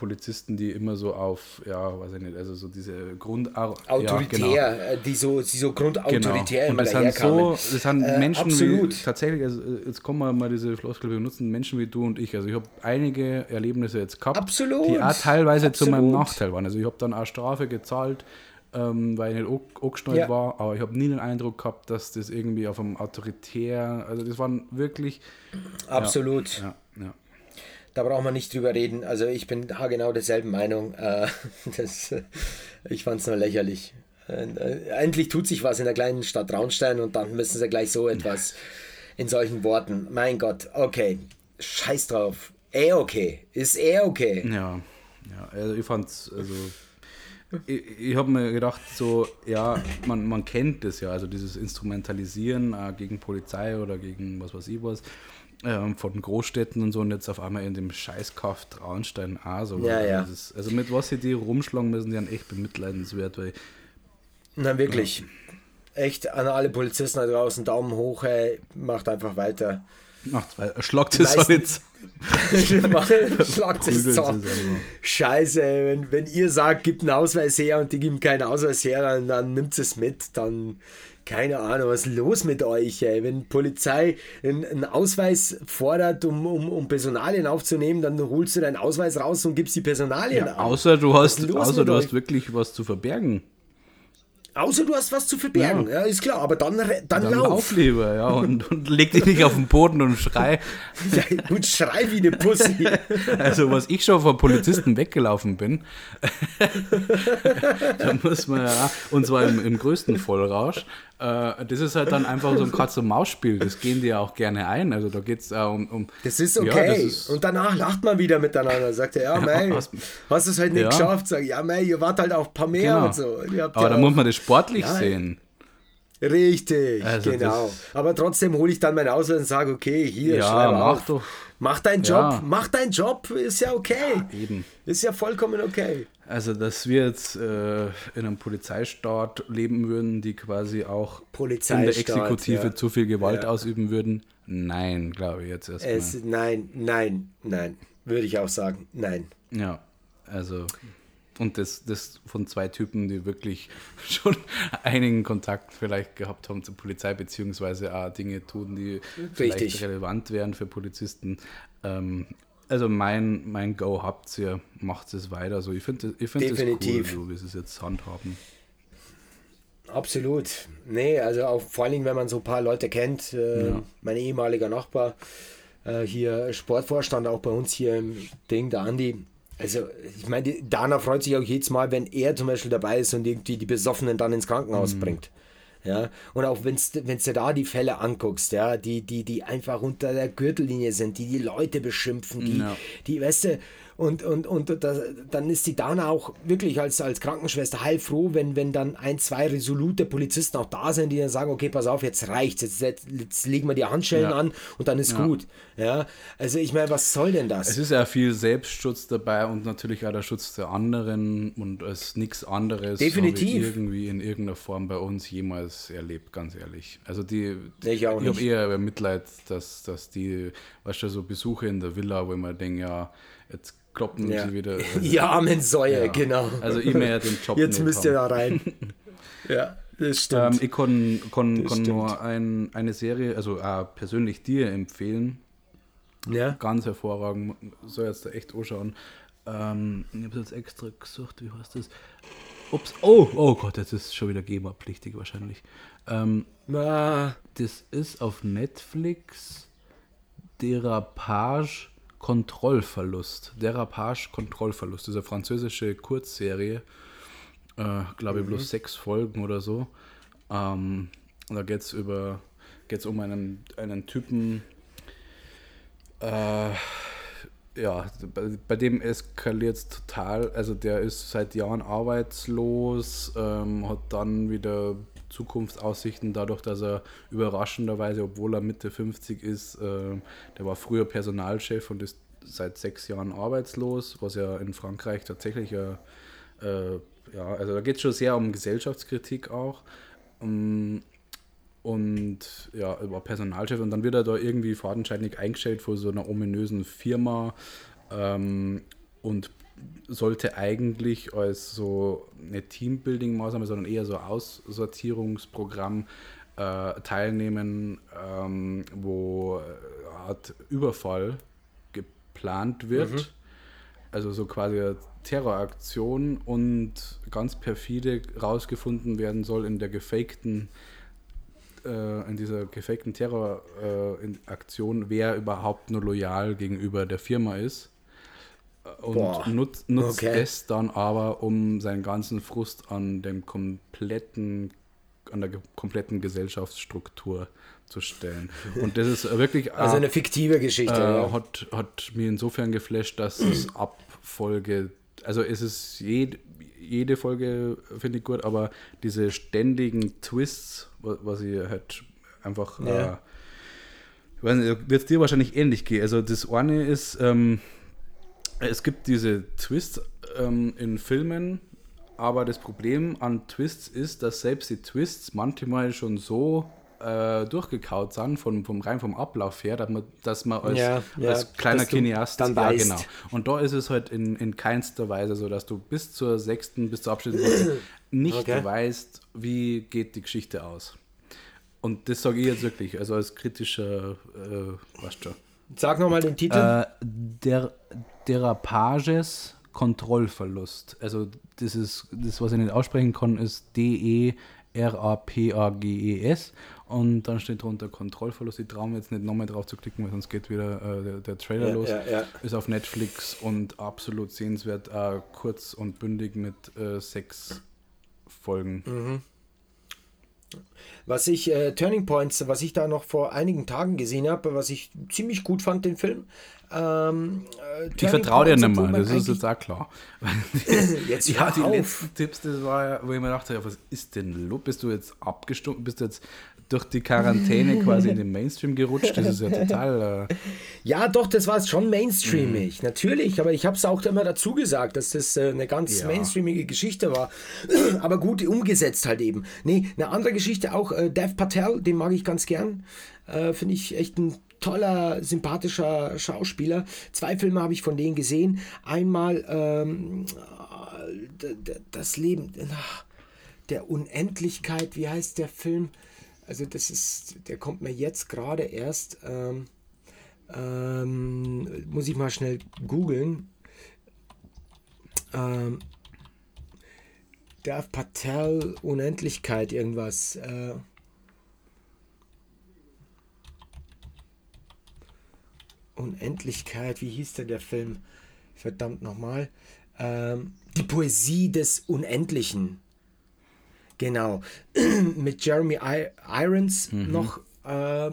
Polizisten, die immer so auf, ja, weiß ich nicht, also so diese Grund... autoritär, Ja, genau. äh, die so, die so Genau. grundautoritär Und immer das sind, daherkamen. so, das sind Äh, Menschen absolut. wie, tatsächlich, also äh, jetzt kommen wir mal diese Floskel benutzen, Menschen wie du und ich. Also ich habe einige Erlebnisse jetzt gehabt, Absolut. die auch teilweise zu meinem Absolut. Nachteil waren. Also ich habe dann auch Strafe gezahlt, ähm, weil ich nicht an- angeschnallt Ja. war, aber ich habe nie den Eindruck gehabt, dass das irgendwie auf einem autoritär, also das waren wirklich, Absolut. ja, ja. Da braucht man nicht drüber reden. Also ich bin genau derselben Meinung. Äh, das, ich fand es nur lächerlich. Äh, endlich tut sich was in der kleinen Stadt Traunstein und dann müssen sie gleich so etwas in solchen Worten. Mein Gott, okay. Scheiß drauf. Eh okay. Ist eh okay. Ja, ja also ich fand's, also ich, ich habe mir gedacht, so, ja, man, man kennt das ja, also dieses Instrumentalisieren äh, gegen Polizei oder gegen was weiß ich was, ähm, von Großstädten und so und jetzt auf einmal in dem Scheißkauf Traunstein auch so. Ja, ja. Ist, also mit was sie die rumschlagen müssen, die sind echt bemitleidenswert, weil Na wirklich. Echt an alle Polizisten da draußen Daumen hoch, ey. Macht einfach weiter. Nach zwei. Schlagt es jetzt. Schlagt es so. Scheiße, wenn, wenn ihr sagt, gibt einen Ausweis her und die geben keinen Ausweis her, dann, dann nimmt es mit, dann keine Ahnung, was ist los mit euch, ey? Wenn Polizei einen, Ausweis fordert, um, um, um Personalien aufzunehmen, dann holst du deinen Ausweis raus und gibst die Personalien ja, Außer du hast, außer du hast wirklich was zu verbergen. Außer du hast was zu verbergen, ja, ja ist klar, aber dann, dann, dann lauf. lauf lieber, ja, und, und leg dich nicht auf den Boden und schrei. Ja, und schrei wie eine Pussy. Also, was ich schon vor Polizisten weggelaufen bin, da muss man ja, und zwar im, im größten Vollrausch, äh, das ist halt dann einfach so ein Katz-und-Maus-Spiel. Das gehen die ja auch gerne ein. Also da geht es äh, um, um, Das ist okay. Ja, das ist, und danach lacht man wieder miteinander. Sagt er, ja, mei, hast, hast du es halt nicht ja. geschafft. Sag ja, mei, ihr wart halt auch ein paar mehr genau. und so. Aber da muss man das sportlich ja, sehen. Richtig, also genau. Aber trotzdem hole ich dann meinen Ausweis und sage, okay, hier, ja, mach auf. doch. Mach deinen Job, ja. mach deinen Job, ist ja okay. Ja, eben. Ist ja vollkommen okay. Also, dass wir jetzt äh, in einem Polizeistaat leben würden, die quasi auch in der Exekutive ja. zu viel Gewalt ausüben würden, nein, glaube ich jetzt erstmal. Nein, nein, nein, würde ich auch sagen, nein. Ja, also und das, das von zwei Typen, die wirklich schon einigen Kontakt vielleicht gehabt haben zur Polizei, beziehungsweise auch Dinge tun, die Richtig. vielleicht relevant wären für Polizisten. Ähm, also mein, mein Go habt ihr, macht es weiter. So, ich finde ich find das cool, so wie sie es jetzt handhaben. Absolut. Nee, also auch vor allen Dingen, wenn man so ein paar Leute kennt, äh, ja. mein ehemaliger Nachbar, äh, hier Sportvorstand auch bei uns hier im Ding, der Andi, also, ich meine, Dana freut sich auch jedes Mal, wenn er zum Beispiel dabei ist und irgendwie die Besoffenen dann ins Krankenhaus mhm. bringt. Ja, und auch wenn du da die Fälle anguckst, ja, die, die, die einfach unter der Gürtellinie sind, die die Leute beschimpfen, die, ja. die, weißt du, und, und, und das, dann ist die Dana auch wirklich als, als Krankenschwester heilfroh, wenn, wenn dann ein, zwei resolute Polizisten auch da sind, die dann sagen, okay, pass auf, jetzt reicht's, jetzt, jetzt, jetzt legen wir die Handschellen ja. an und dann ist ja. gut. Ja, also ich meine, was soll denn das? Es ist ja viel Selbstschutz dabei und natürlich auch der Schutz der anderen und es nichts anderes Definitiv. irgendwie in irgendeiner Form bei uns jemals erlebt, ganz ehrlich. Also die, ich, ich habe eher Mitleid, dass, dass die, weißt du, so Besuche in der Villa, wo ich mir denke, ja, jetzt kloppen ja. sie wieder. Also, die armen Säue, ja. genau. Also ich mehr den Job Jetzt müsst ihr da rein. ja, das stimmt. Ähm, ich kann, kann, kann nur ein, eine Serie, also äh, persönlich dir empfehlen. Ja. Ganz hervorragend. Soll jetzt da echt anschauen. Ähm, ich habe es jetzt extra gesucht, wie heißt das? Ups, oh, oh Gott, jetzt ist schon wieder GEMA-pflichtig wahrscheinlich. Ähm, ah. Das ist auf Netflix Derapage Kontrollverlust. Derapage Kontrollverlust. Diese französische Kurzserie. Äh, glaube ich, mhm. bloß sechs Folgen oder so. Ähm, da geht es über geht's um einen, einen Typen, äh, ja, bei, bei dem eskaliert es total. Also der ist seit Jahren arbeitslos, ähm, hat dann wieder Zukunftsaussichten dadurch, dass er überraschenderweise, obwohl er Mitte 50 ist, äh, der war früher Personalchef und ist seit sechs Jahren arbeitslos, was ja in Frankreich tatsächlich äh, äh ja, also da geht es schon sehr um Gesellschaftskritik auch. Um, und ja, über Personalchef und dann wird er da irgendwie fadenscheinig eingestellt vor so einer ominösen Firma ähm, und sollte eigentlich als so eine Teambuilding-Maßnahme, sondern eher so Aussortierungsprogramm äh, teilnehmen, ähm, wo eine Art Überfall geplant wird. Mhm. Also so quasi eine Terroraktion und ganz perfide rausgefunden werden soll in der gefakten äh, in dieser gefakten Terroraktion, äh, wer überhaupt nur loyal gegenüber der Firma ist und Boah. nutzt, nutzt okay. es dann aber, um seinen ganzen Frust an dem kompletten, an der kompletten Gesellschaftsstruktur zu stellen. Und das ist wirklich. Also eine fiktive Geschichte. Äh, hat, hat mir insofern geflasht, dass es ab Folge, also es ist jede, jede Folge, finde ich gut, aber diese ständigen Twists, was ich halt einfach. Ja. Äh, wird es dir wahrscheinlich ähnlich gehen. Also das eine ist, ähm, es gibt diese Twists ähm, in Filmen, aber das Problem an Twists ist, dass selbst die Twists manchmal schon so äh, durchgekaut sind, vom, vom rein vom Ablauf her, dass man, dass man als, Ja, ja, als kleiner Cineast, dann ja weißt. genau. Und da ist es halt in, in keinster Weise so, dass du bis zur sechsten, bis zur Abschlussfolge nicht Okay. weißt, wie geht die Geschichte aus. Und das sage ich jetzt wirklich, also als kritischer, äh, weißt du. Sag nochmal den Titel. Äh, der Derapages Kontrollverlust. Also das ist das, was ich nicht aussprechen kann, ist D-E-R-A-P-A-G-E-S und dann steht drunter Kontrollverlust. Ich traue mir jetzt nicht nochmal drauf zu klicken, weil sonst geht wieder äh, der, der Trailer Ja, los. ja, ja. Ist auf Netflix und absolut sehenswert, äh, kurz und bündig mit äh, sechs Folgen. Mhm. Was ich, äh, Turning Points, was ich da noch vor einigen Tagen gesehen habe, was ich ziemlich gut fand, den Film. Ähm, äh, Ich vertraue dir nicht mehr, das ist jetzt auch klar. Jetzt ja, die auf. letzten Tipps, das war ja, wo ich mir dachte, ja, was ist denn los? Bist du jetzt abgestunken? Bist du jetzt durch die Quarantäne quasi in den Mainstream gerutscht? Das ist ja total. Äh, Ja, doch, das war schon mainstreamig, Mhm. natürlich, aber ich habe es auch immer dazu gesagt, dass das äh, eine ganz Ja. mainstreamige Geschichte war, aber gut umgesetzt halt eben. Nee, eine andere Geschichte auch, äh, Dev Patel, den mag ich ganz gern, äh, finde ich echt ein toller, sympathischer Schauspieler. Zwei Filme habe ich von denen gesehen. Einmal ähm, äh, das Leben ach, der Unendlichkeit, wie heißt der Film? Also das ist, der kommt mir jetzt gerade erst. Ähm, ähm, muss ich mal schnell googeln. Ähm, Dev Patel, Unendlichkeit, irgendwas. Äh, Unendlichkeit, wie hieß denn der Film? Verdammt nochmal. Ähm, die Poesie des Unendlichen. Genau. Mit Jeremy I Irons noch. Äh,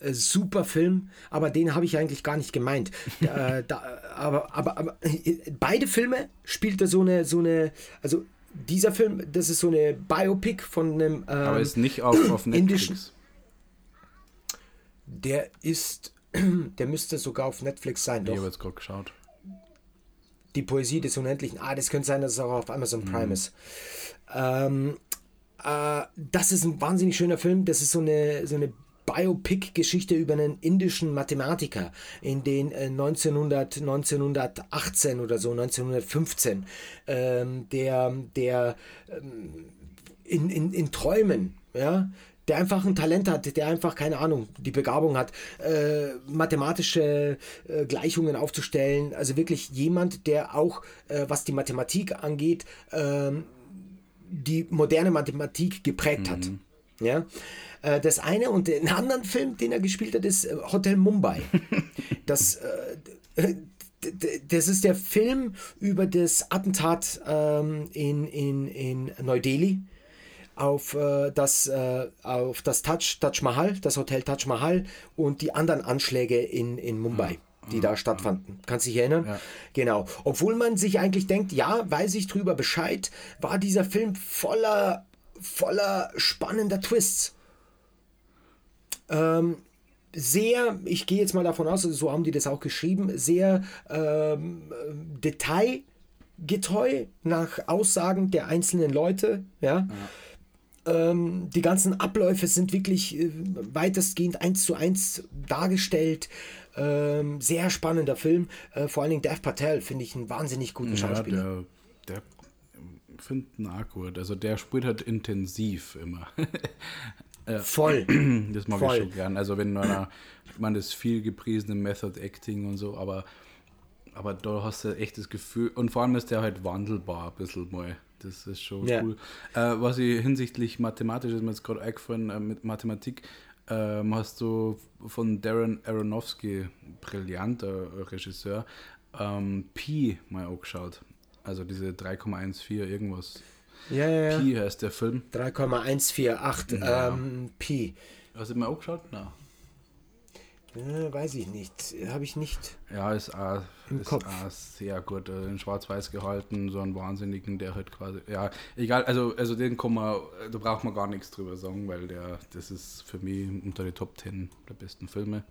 äh, super Film, aber den habe ich eigentlich gar nicht gemeint. äh, da, aber, aber, aber äh, beide Filme spielt er so eine, so eine, also dieser Film, das ist so eine Biopic von einem. Ähm, aber ist nicht auf, auf indischen- Netflix. der ist, der müsste sogar auf Netflix sein, Ich doch. habe jetzt gerade geschaut. Die Poesie des Unendlichen. Ah, das könnte sein, dass es auch auf Amazon Prime ist. Ähm, äh, das ist ein wahnsinnig schöner Film. Das ist so eine, so eine Biopic-Geschichte über einen indischen Mathematiker in den äh, 1900, 1918 oder so, 1915, ähm, der, der ähm, in, in, in Träumen, ja, der einfach ein Talent hat, der einfach, keine Ahnung, die Begabung hat, äh, mathematische äh, Gleichungen aufzustellen. Also wirklich jemand, der auch, äh, was die Mathematik angeht, ähm, die moderne Mathematik geprägt hat. Ja? Äh, Das eine und den anderen Film, den er gespielt hat, ist äh, Hotel Mumbai. Das, äh, das ist der Film über das Attentat ähm, in, in, in Neu-Delhi auf das, auf das Taj, Taj Mahal, das Hotel Taj Mahal und die anderen Anschläge in, in Mumbai, die da stattfanden. Kannst du dich erinnern? Ja. Genau. Obwohl man sich eigentlich denkt, ja, weiß ich drüber Bescheid, war dieser Film voller, voller spannender Twists. Ähm, sehr, ich gehe jetzt mal davon aus, also so haben die das auch geschrieben, sehr ähm, detailgetreu nach Aussagen der einzelnen Leute, ja. Ähm, die ganzen Abläufe sind wirklich äh, weitestgehend eins zu eins dargestellt. Ähm, sehr spannender Film. Äh, vor allen Dingen Dev Patel finde ich einen wahnsinnig guten Ja, Schauspieler. der, der finde ihn auch gut. Also der spielt halt intensiv immer. Voll. Das mag Voll. ich schon gern. Also wenn ich meine, das viel gepriesene Method Acting und so, aber, aber da hast du echt das Gefühl, und vor allem ist der halt wandelbar ein bisschen mal. Das ist schon Ja. cool. Äh, was ich hinsichtlich mathematisch ist mir jetzt gerade eingefallen, äh, mit Mathematik, ähm, hast du von Darren Aronofsky, brillanter Regisseur, ähm, Pi mal angeschaut. Also diese 3,14 irgendwas. Ja, ja, ja. Pi heißt der Film. 3,148 Ja. ähm, Pi. Hast du mal angeschaut? Nein. Äh, weiß ich nicht. Habe ich nicht. Ja, ist auch, Im ist Kopf. auch sehr gut. äh, In Schwarz-Weiß gehalten, so einen Wahnsinnigen, der halt quasi. Ja, egal, also, also den kann man, da braucht man gar nichts drüber sagen, weil der, das ist für mich unter die Top 10 der besten Filme.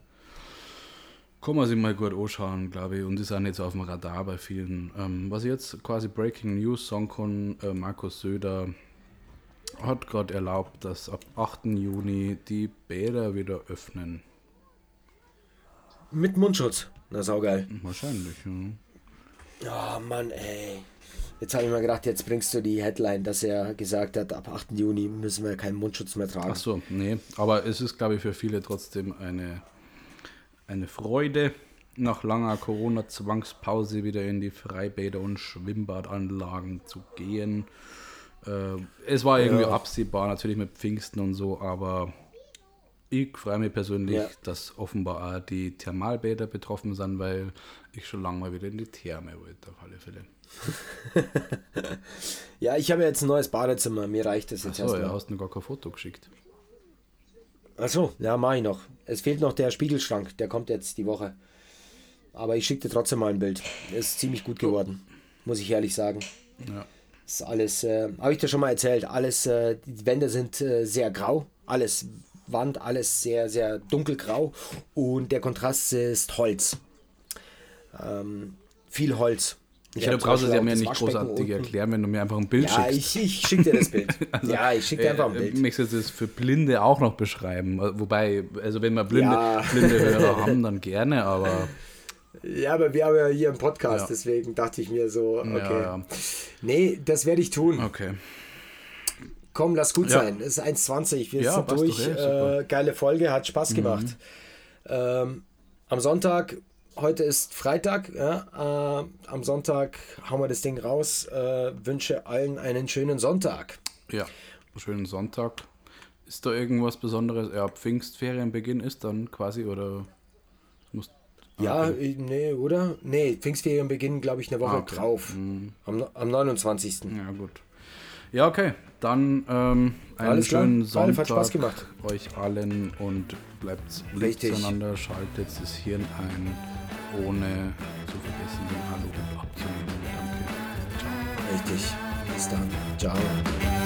Kann man sich mal gut anschauen, glaube ich, und ist auch nicht so auf dem Radar bei vielen. Ähm, was ich jetzt quasi Breaking News sagen kann, äh, Markus Söder hat gerade erlaubt, dass ab 8. Juni die Bäder wieder öffnen. Mit Mundschutz. Na, saugeil. Wahrscheinlich, ja. Oh Mann, ey. Jetzt habe ich mal gedacht, jetzt bringst du die Headline, dass er gesagt hat, ab 8. Juni müssen wir keinen Mundschutz mehr tragen. Ach so, nee. Aber es ist, glaube ich, für viele trotzdem eine, eine Freude, nach langer Corona-Zwangspause wieder in die Freibäder und Schwimmbadanlagen zu gehen. Äh, es war irgendwie ja. absehbar, natürlich mit Pfingsten und so, aber ich freue mich persönlich, ja. dass offenbar auch die Thermalbäder betroffen sind, weil ich schon lange mal wieder in die Therme wollte, auf alle Fälle. ja, ich habe jetzt ein neues Badezimmer, mir reicht das jetzt Achso, ja, hast du gar kein Foto geschickt. Achso, ja, mache ich noch. Es fehlt noch der Spiegelschrank, der kommt jetzt die Woche. Aber ich schicke dir trotzdem mal ein Bild. Ist ziemlich gut geworden, muss ich ehrlich sagen. Ja. Ist alles, äh, habe ich dir schon mal erzählt, alles, äh, die Wände sind äh, sehr grau, alles Wand, alles sehr, sehr dunkelgrau und der Kontrast ist Holz. Ähm, viel Holz. Ich ja, du brauchst es ja mir nicht großartig erklären, wenn du mir einfach ein Bild ja, schickst. Ja, ich, ich schicke dir das Bild. also, ja, ich schicke dir einfach ein Bild. Ich möchte das für Blinde auch noch beschreiben. Wobei, also wenn wir blinde, ja. blinde Hörer haben, dann gerne, aber ja, aber wir haben ja hier einen Podcast, ja. deswegen dachte ich mir so, okay. Ja. Nee, das werde ich tun. Okay. Komm, lass gut sein. Es ist 1,20. Wir sind durch. Äh, geile Folge, hat Spaß mhm. gemacht. Mhm. Ähm, am Sonntag, heute ist Freitag, ja, äh, am Sonntag hauen wir das Ding raus. Äh, wünsche allen einen schönen Sonntag. Ja, schönen Sonntag. Ist da irgendwas Besonderes? Ja, Pfingstferienbeginn ist dann quasi oder muss ja, okay. nee, oder? Nee, Pfingstferien beginnen, glaube ich, eine Woche okay. drauf. Mhm. Am, am 29. Ja, gut. Ja, okay. Dann ähm, einen Alles schönen klar. Sonntag hat Spaß gemacht. euch allen und bleibt lieb zueinander, schaltet das Hirn ein, ohne zu vergessen, den Aluhut abzunehmen. Danke. Ciao. Richtig. Bis dann. Ciao.